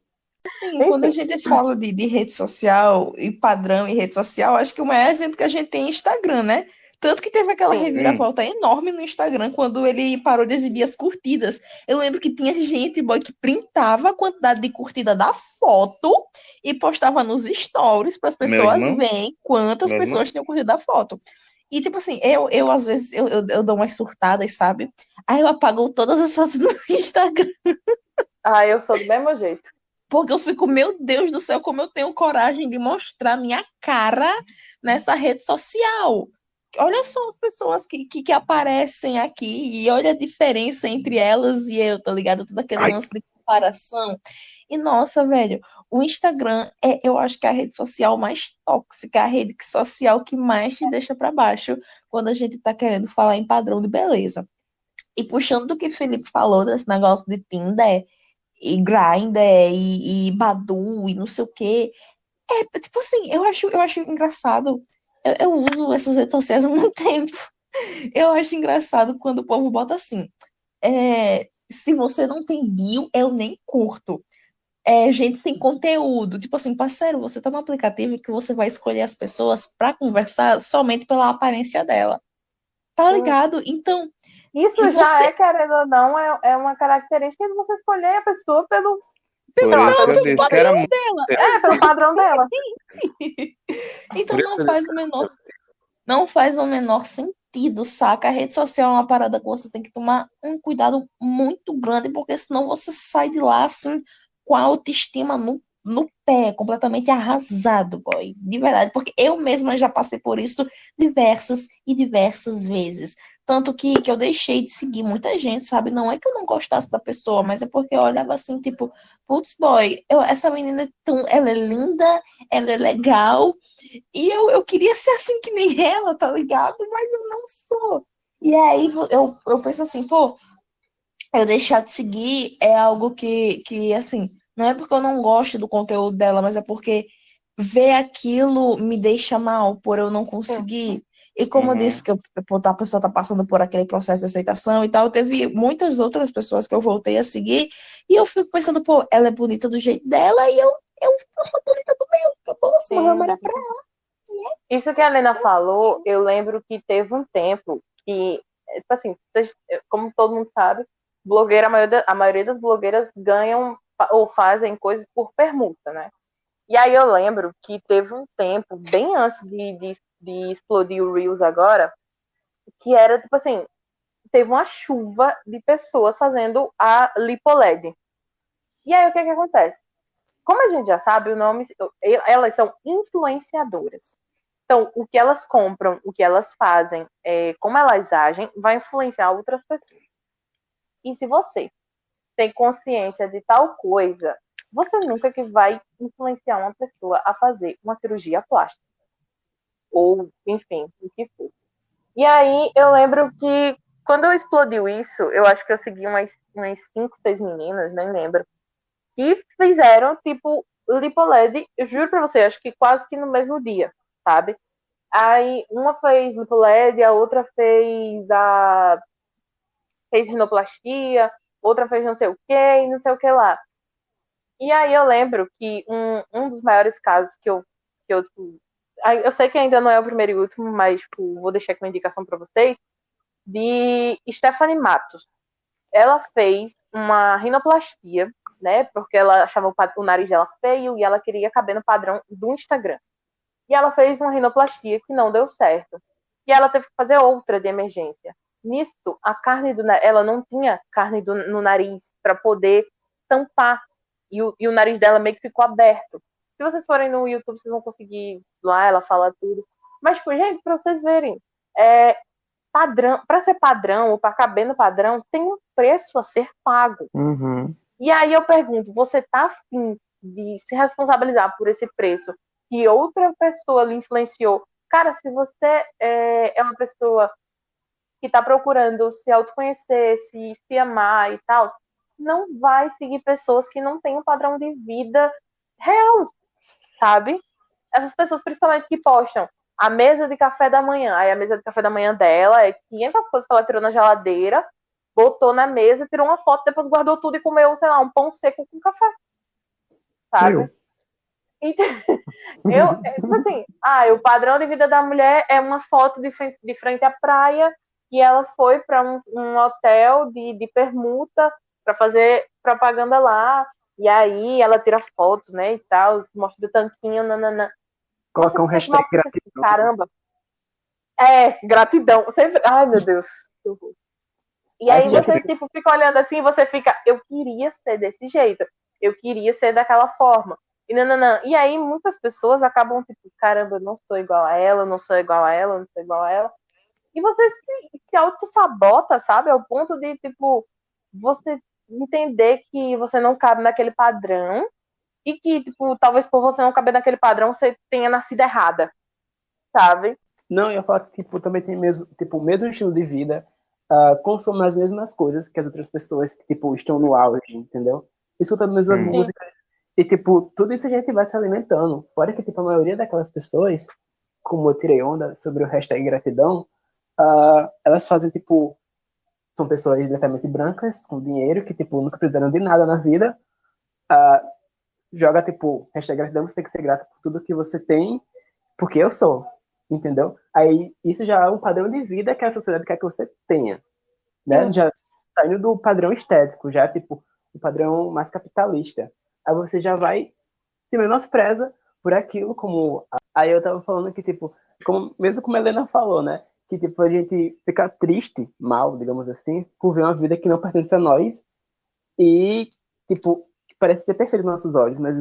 S3: Sim, quando a gente fala de, de rede social e padrão em rede social, acho que o maior exemplo que a gente tem é Instagram, né? Tanto que teve aquela reviravolta enorme no Instagram quando ele parou de exibir as curtidas. Eu lembro que tinha gente, boy, que printava a quantidade de curtida da foto e postava nos stories para as pessoas verem quantas
S2: Meu irmão?
S3: pessoas tinham curtido a foto. E, tipo assim, eu, eu às vezes, eu, eu, eu dou umas surtadas, sabe? Aí eu apago todas as fotos do Instagram.
S1: Ah, eu sou do mesmo jeito.
S3: Porque eu fico, meu Deus do céu, como eu tenho coragem de mostrar minha cara nessa rede social. Olha só as pessoas que, que, que aparecem aqui e olha a diferença entre elas e eu, tá ligado? Todo aquele
S2: Ai.
S3: lance de comparação. E nossa, velho, o Instagram é, eu acho que é a rede social mais tóxica, a rede social que mais te deixa para baixo quando a gente tá querendo falar em padrão de beleza. E puxando do que o Felipe falou desse negócio de Tinder e Grindr e, e Badu e não sei o quê. É, tipo assim, eu acho, eu acho engraçado. Eu, eu uso essas redes sociais há muito tempo. Eu acho engraçado quando o povo bota assim. é, se você não tem bio, eu nem curto. É gente sem conteúdo. Tipo assim, parceiro, você tá no aplicativo que você vai escolher as pessoas pra conversar somente pela aparência dela. Tá ligado? Então,
S1: Isso
S3: Se
S1: já
S3: você-
S1: é, querendo ou não, é, é uma característica de você escolher a pessoa pelo,
S2: eu disse que era muito.
S1: é, pelo padrão dela.
S3: Então não faz o menor, não faz o menor sentido, saca? A rede social é uma parada que você tem que tomar um cuidado muito grande, porque senão você sai de lá assim com a autoestima no, no pé, completamente arrasado, boy. De verdade, porque eu mesma já passei por isso diversas e diversas vezes. Tanto que, que eu deixei de seguir muita gente, sabe? Não é que eu não gostasse da pessoa, mas é porque eu olhava assim, tipo, putz, boy, eu, essa menina é tão, ela é linda, ela é legal, e eu, eu queria ser assim que nem ela, tá ligado? Mas eu não sou. E aí eu, eu penso assim, pô, eu deixar de seguir é algo que, que, assim, não é porque eu não gosto do conteúdo dela, mas é porque ver aquilo me deixa mal por eu não conseguir. E como eu
S2: Uhum.
S3: disse que eu, pô, a pessoa tá passando por aquele processo de aceitação e tal, teve muitas outras pessoas que eu voltei a seguir e eu fico pensando, pô, ela é bonita do jeito dela e eu, eu, eu sou bonita do meu. Acabou,
S1: Sim.
S3: mas é pra
S1: Isso que a Helena falou, eu lembro que teve um tempo que, tipo assim, como todo mundo sabe, blogueira, a maioria, a maioria das blogueiras ganham ou fazem coisas por permuta, né? E aí eu lembro que teve um tempo, bem antes de, de, de explodir o Reels agora, que era, tipo assim, teve uma chuva de pessoas fazendo a LipoLED. E aí o que que acontece? Como a gente já sabe, o nome, elas são influenciadoras. Então, o que elas compram, o que elas fazem, é, como elas agem, vai influenciar outras pessoas. E se você tem consciência de tal coisa, você nunca que vai influenciar uma pessoa a fazer uma cirurgia plástica. Ou, enfim, o que for. E aí, eu lembro que quando explodiu isso, eu acho que eu segui umas, umas cinco, seis meninas, nem lembro, que fizeram, tipo, LipoLED, eu juro pra você, acho que quase que no mesmo dia, sabe? Aí uma fez LipoLED, a outra fez a fez rinoplastia, outra fez não sei o que e não sei o que lá. E aí eu lembro que um, um dos maiores casos que eu, que eu, tipo, eu sei que ainda não é o primeiro e último, mas tipo, vou deixar aqui uma indicação para vocês, de Stephanie Matos. Ela fez uma rinoplastia, né? Porque ela achava o nariz dela feio e ela queria caber no padrão do Instagram. E ela fez uma rinoplastia que não deu certo. E ela teve que fazer outra de emergência. Nisto, a carne do ela não tinha carne do- no nariz para poder tampar. E o, e o nariz dela meio que ficou aberto. Se vocês forem no YouTube, vocês vão conseguir lá, ela fala tudo. Mas, tipo, gente, para vocês verem, é, padrão, para ser padrão ou para caber no padrão, tem um preço a ser pago.
S2: Uhum.
S1: E aí eu pergunto, você tá afim de se responsabilizar por esse preço que outra pessoa lhe influenciou? Cara, se você é, é uma pessoa que tá procurando se autoconhecer, se, se amar e tal, não vai seguir pessoas que não têm um padrão de vida real, sabe? Essas pessoas, principalmente, que postam a mesa de café da manhã. Aí a mesa de café da manhã dela é 500 coisas que ela tirou na geladeira, botou na mesa, tirou uma foto, depois guardou tudo e comeu, sei lá, um pão seco com café. Sabe?
S2: Eu.
S1: Então, eu, é, tipo assim, ah, o padrão de vida da mulher é uma foto de frente, de frente à praia e ela foi para um, um hotel de, de permuta para fazer propaganda lá. E aí ela tira foto, né, e tal, mostra o tanquinho, nananã.
S4: Colocar um
S1: Você
S4: hashtag
S1: fica,
S4: gratidão.
S1: Caramba. É, gratidão. Sempre... Ai, meu Deus. E aí você,
S4: fica-
S1: tipo, fica olhando assim você fica, eu queria ser desse jeito. eu queria ser daquela forma. E, não. e aí muitas pessoas acabam tipo, caramba, eu não sou igual a ela, não sou igual a ela, não sou igual a ela. E você se, se auto-sabota, sabe? Ao ponto de, tipo, você entender que você não cabe naquele padrão e que, tipo, talvez por você não caber naquele padrão, você tenha nascido errada, sabe?
S4: Não, eu falo que, tipo, também tem mesmo, tipo, o mesmo estilo de vida, uh, consome as mesmas coisas que as outras pessoas que, tipo, estão no auge, entendeu? Escuta as mesmas Sim. músicas. E, tipo, tudo isso a gente vai se alimentando. Fora que, tipo, a maioria daquelas pessoas, como eu tirei onda sobre o hashtag gratidão, uh, elas fazem, tipo, são pessoas diretamente brancas, com dinheiro, que, tipo, nunca precisaram de nada na vida. Uh, joga, tipo, hashtag gratidão, você tem que ser grato por tudo que você tem, porque eu sou, entendeu? Aí, isso já é um padrão de vida que a sociedade quer que você tenha, né? Já saindo do padrão estético, já, tipo, o padrão mais capitalista. Aí você já vai se menospreza por aquilo, como... Aí eu tava falando que, tipo, como, mesmo como a Helena falou, né? Que tipo, a gente fica triste, mal, digamos assim, por ver uma vida que não pertence a nós e, tipo, que parece ser perfeita nos nossos olhos, mas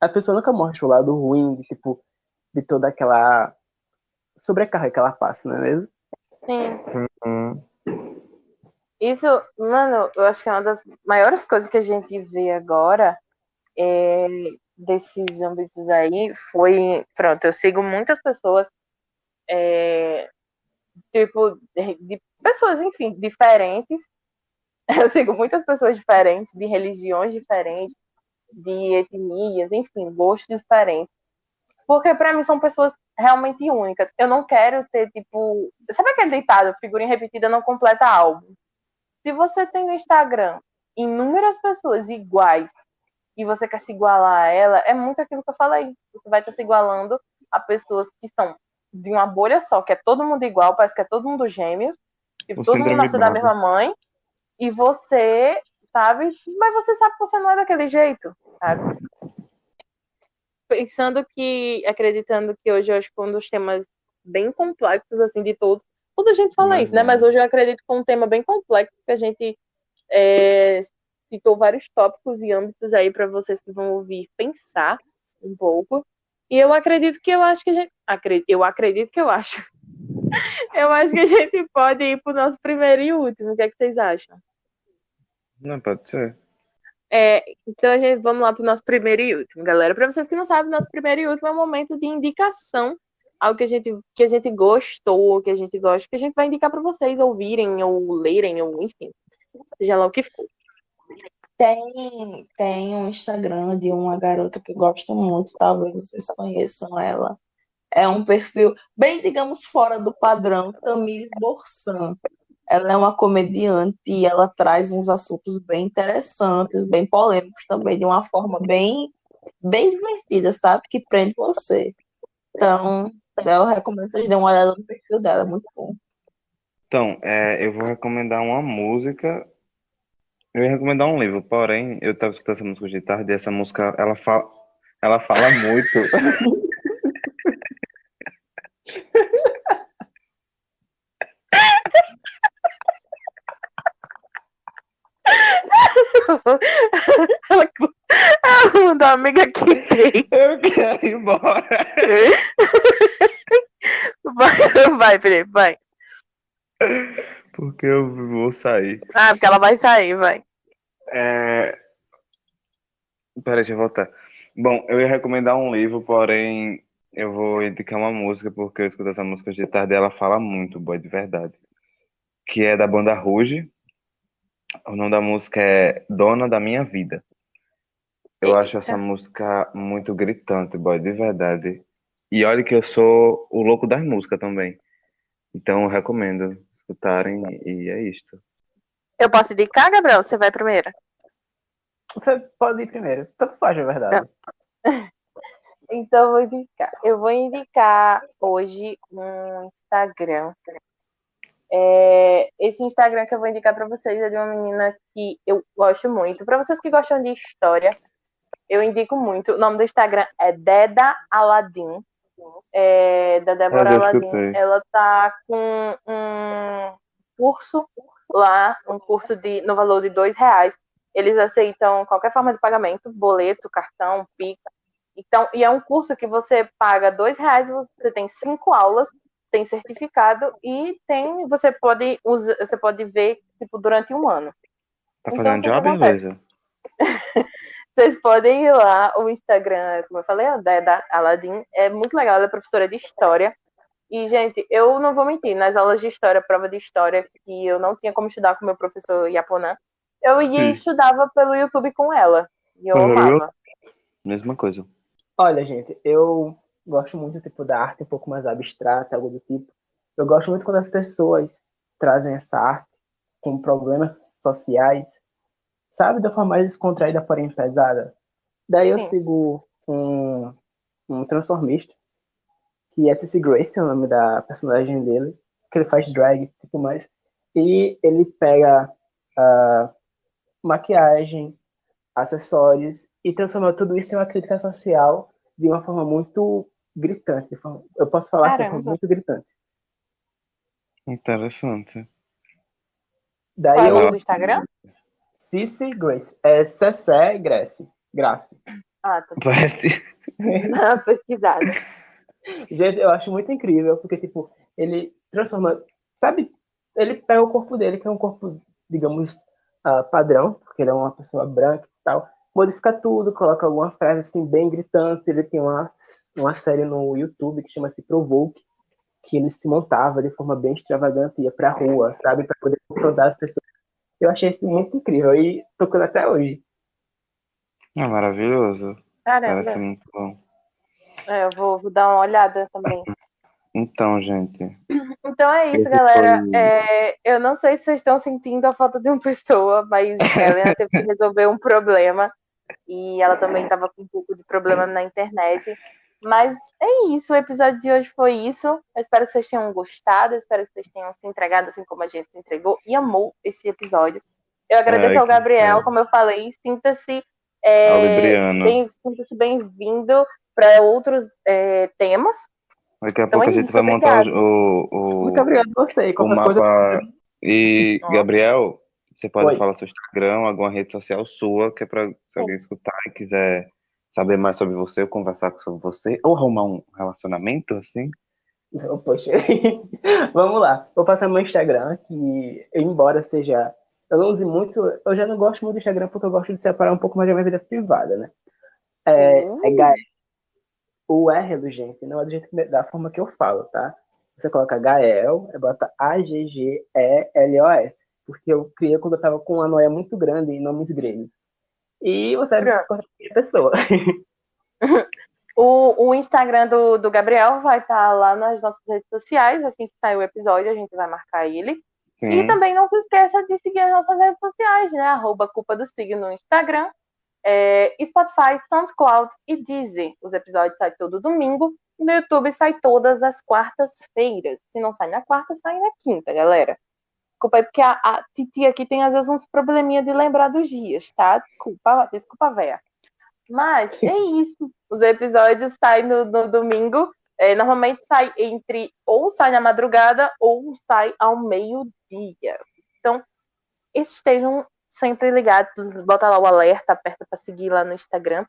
S4: a pessoa nunca mostra o lado ruim de, tipo, de toda aquela sobrecarga que ela passa, não é mesmo?
S1: Sim. Uhum. Isso, mano, eu acho que é uma das maiores coisas que a gente vê agora é, desses âmbitos aí foi, pronto, eu sigo muitas pessoas é, tipo, de pessoas, enfim, diferentes. Eu sigo muitas pessoas diferentes, de religiões diferentes, de etnias, enfim, gostos diferentes. Porque para mim são pessoas realmente únicas. Eu não quero ter, tipo. Sabe aquele deitado, figurinha repetida não completa álbum? Se você tem no Instagram inúmeras pessoas iguais e você quer se igualar a ela, é muito aquilo que eu falei. Você vai estar se igualando a pessoas que são de uma bolha só, que é todo mundo igual, parece que é todo mundo gêmeo, tipo, todo mundo nasceu da mesma mãe, e você, sabe, mas você sabe que você não é daquele jeito, sabe? Pensando que, acreditando que hoje eu acho que um dos temas bem complexos, assim, de todos, toda a gente fala isso, né? Mas hoje eu acredito que é um tema bem complexo, que a gente é, citou vários tópicos e âmbitos aí para vocês que vão ouvir pensar um pouco. E eu acredito que eu acho que a gente. Eu acredito que eu acho. Eu acho que a gente pode ir para o nosso primeiro e último. O que, é que vocês acham?
S2: Não, pode ser.
S1: É, então a gente vamos lá para o nosso primeiro e último, galera. Para vocês que não sabem, nosso primeiro e último é um momento de indicação, algo que a gente que a gente gostou, que a gente gosta, que a gente vai indicar para vocês ouvirem ou lerem ou enfim, seja lá o que for.
S3: Tem, tem um Instagram de uma garota que eu gosto muito, talvez vocês conheçam ela. É um perfil bem, digamos, fora do padrão, Tamires Borsan. Ela é uma comediante e ela traz uns assuntos bem interessantes, bem polêmicos também, de uma forma bem, bem divertida, sabe? Que prende você. Então, eu recomendo que vocês dêem uma olhada no perfil dela, é muito bom.
S2: Então, é, eu vou recomendar uma música eu ia recomendar um livro, porém, eu estava escutando essa música de tarde e essa música, ela fala, ela fala muito.
S1: ela, ela mandou a amiga que tem.
S2: Eu quero ir embora.
S1: Vai, vai, Felipe, vai.
S2: Porque eu vou sair.
S1: Ah, porque ela vai sair, vai.
S2: É... Peraí, deixa eu voltar. Bom, eu ia recomendar um livro, porém eu vou indicar uma música, porque eu escuto essa música de tarde e ela fala muito, boa de verdade. Que é da banda Ruge. O nome da música é Dona da Minha Vida. Eu Eita. acho essa música muito gritante, boy, de verdade. E olha que eu sou o louco das músicas também. Então eu recomendo escutarem e é isto.
S1: Eu posso indicar, Gabriel? Você vai primeiro?
S4: Você pode ir primeiro. Tanto faz, é verdade.
S1: Então, eu vou indicar. Eu vou indicar hoje um Instagram. É, esse Instagram que eu vou indicar para vocês é de uma menina que eu gosto muito. Para vocês que gostam de história, eu indico muito. O nome do Instagram é Deda Aladdin é, da Débora Aladim, ela tá com um curso lá, um curso de, no valor de dois reais, Eles aceitam qualquer forma de pagamento, boleto, cartão, Pix. Então, e é um curso que você paga dois reais, você tem cinco aulas, tem certificado e tem, você pode usar, você pode ver tipo durante um ano.
S2: Tá
S1: Então,
S2: fazendo
S1: o que
S2: job? Luísa?
S1: Vocês podem ir lá, o Instagram, como eu falei, é da Aladdin, é muito legal, ela é professora de história. E, gente, eu não vou mentir, nas aulas de história, prova de história, que eu não tinha como estudar com meu professor Yaponan, eu ia e
S2: Sim.
S1: estudava pelo YouTube com ela. E eu amava.
S2: Mesma coisa.
S4: Olha, gente, eu gosto muito tipo da arte um pouco mais abstrata, algo do tipo. Eu gosto muito quando as pessoas trazem essa arte com problemas sociais, sabe, da forma mais descontraída, porém pesada. Daí eu
S1: Sim.
S4: sigo um, um transformista, que é CC Grace, é o nome da personagem dele, que ele faz drag e tudo mais. E ele pega ah, maquiagem, acessórios e transforma tudo isso em uma crítica social de uma forma muito gritante. Eu posso falar assim,
S1: Caramba.
S4: forma muito gritante.
S2: Interessante.
S4: Daí
S1: Qual é o
S4: eu,
S1: nome do Instagram?
S4: Cici Grace, é Cessé Grace, Grace.
S1: Ah, tá
S2: Parece.
S1: pesquisada.
S4: Gente, eu acho muito incrível, porque, tipo, ele transforma, sabe, ele pega o corpo dele, que é um corpo, digamos, ah, padrão, porque ele é uma pessoa branca e tal, modifica tudo, coloca alguma frase, assim, bem gritante, ele tem uma, uma série no YouTube que chama-se Provoke, que ele se montava de forma bem extravagante, ia pra rua, sabe, para poder confrontar as pessoas. Eu achei isso muito incrível, e tocando até hoje.
S2: É maravilhoso.
S1: Caramba.
S2: Parece muito bom.
S1: É, eu vou, vou dar uma olhada também.
S2: Então, gente.
S1: Então é isso,
S2: Esse
S1: galera.
S2: foi-
S1: É, eu não sei se vocês estão sentindo a falta de uma pessoa, mas a Helena teve que resolver um problema. E ela também estava com um pouco de problema na internet. Mas é isso, o episódio de hoje foi isso. Eu espero que vocês tenham gostado, espero que vocês tenham se entregado assim como a gente se entregou e amou esse episódio. Eu agradeço
S2: Ai,
S1: ao Gabriel,
S2: bom.
S1: como eu falei, sinta-se é, bem- sinta-se bem-vindo para outros é, temas.
S2: Daqui a
S1: Então
S2: pouco
S1: é
S2: a gente
S1: isso,
S2: vai montar
S1: obrigada.
S2: o, o,
S4: Muito obrigado a você,
S2: o mapa.
S4: coisa...
S2: E. Gabriel, você pode
S4: Oi.
S2: falar seu Instagram, alguma rede social sua, que é pra se alguém escutar e quiser saber mais sobre você, ou conversar sobre você, ou arrumar um relacionamento, assim.
S4: Então, poxa. Vamos lá. Vou passar meu Instagram, que embora seja. Eu não use muito. Eu já não gosto muito do Instagram porque eu gosto de separar um pouco mais da minha vida privada, né? É,
S1: Hum.
S4: é Gael. O R é do gente, não é do jeito que, da forma que eu falo, tá? Você coloca Gael, bota A-G-G-E-L-O-S. Porque eu criei quando eu tava com uma noia muito grande em nomes gregos. E você vai encontrar qualquer pessoa.
S1: O, o Instagram do, do Gabriel vai estar lá nas nossas redes sociais. Assim que sair o episódio, a gente vai marcar ele. E
S2: Sim.
S1: também não se esqueça de seguir as nossas redes sociais, né? Arroba Culpa do Signo no Instagram, é, Spotify, SoundCloud e Deezer. Os episódios saem todo domingo. E no YouTube sai todas as quartas-feiras. Se não sai na quarta, sai na quinta, galera. Desculpa aí, porque a, a Titi aqui tem às vezes uns probleminha de lembrar dos dias, tá? Desculpa, desculpa, véia. Mas é isso. Os episódios saem no, no domingo. É, normalmente sai entre ou sai na madrugada ou sai ao meio-dia. Então, estejam sempre ligados. Bota lá o alerta, aperta para seguir lá no Instagram.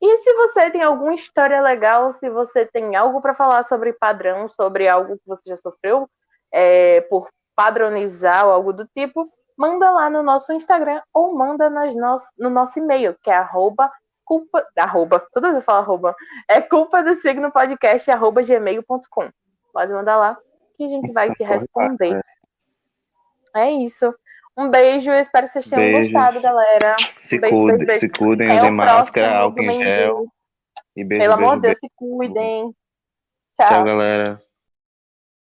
S1: E se você tem alguma história legal, se você tem algo para falar sobre padrão, sobre algo que você já sofreu é, por padronizar ou algo do tipo, manda lá no nosso Instagram ou manda nas no, no nosso e-mail, que é arroba culpa, arroba, todas vezes eu falo arroba, é culpa do signo podcast, arroba gmail.com. Pode mandar lá que a gente vai te responder. É isso. Um beijo, eu espero que vocês tenham
S2: Beijos.
S1: gostado, galera.
S2: Se,
S1: beijo,
S2: cuide,
S1: beijo, beijo.
S2: se cuidem, usem
S1: o
S2: máscara, álcool em gel. E beijo,
S1: Pelo
S2: beijo,
S1: amor de Deus, se cuidem.
S2: Tchau,
S1: Tchau.
S2: galera.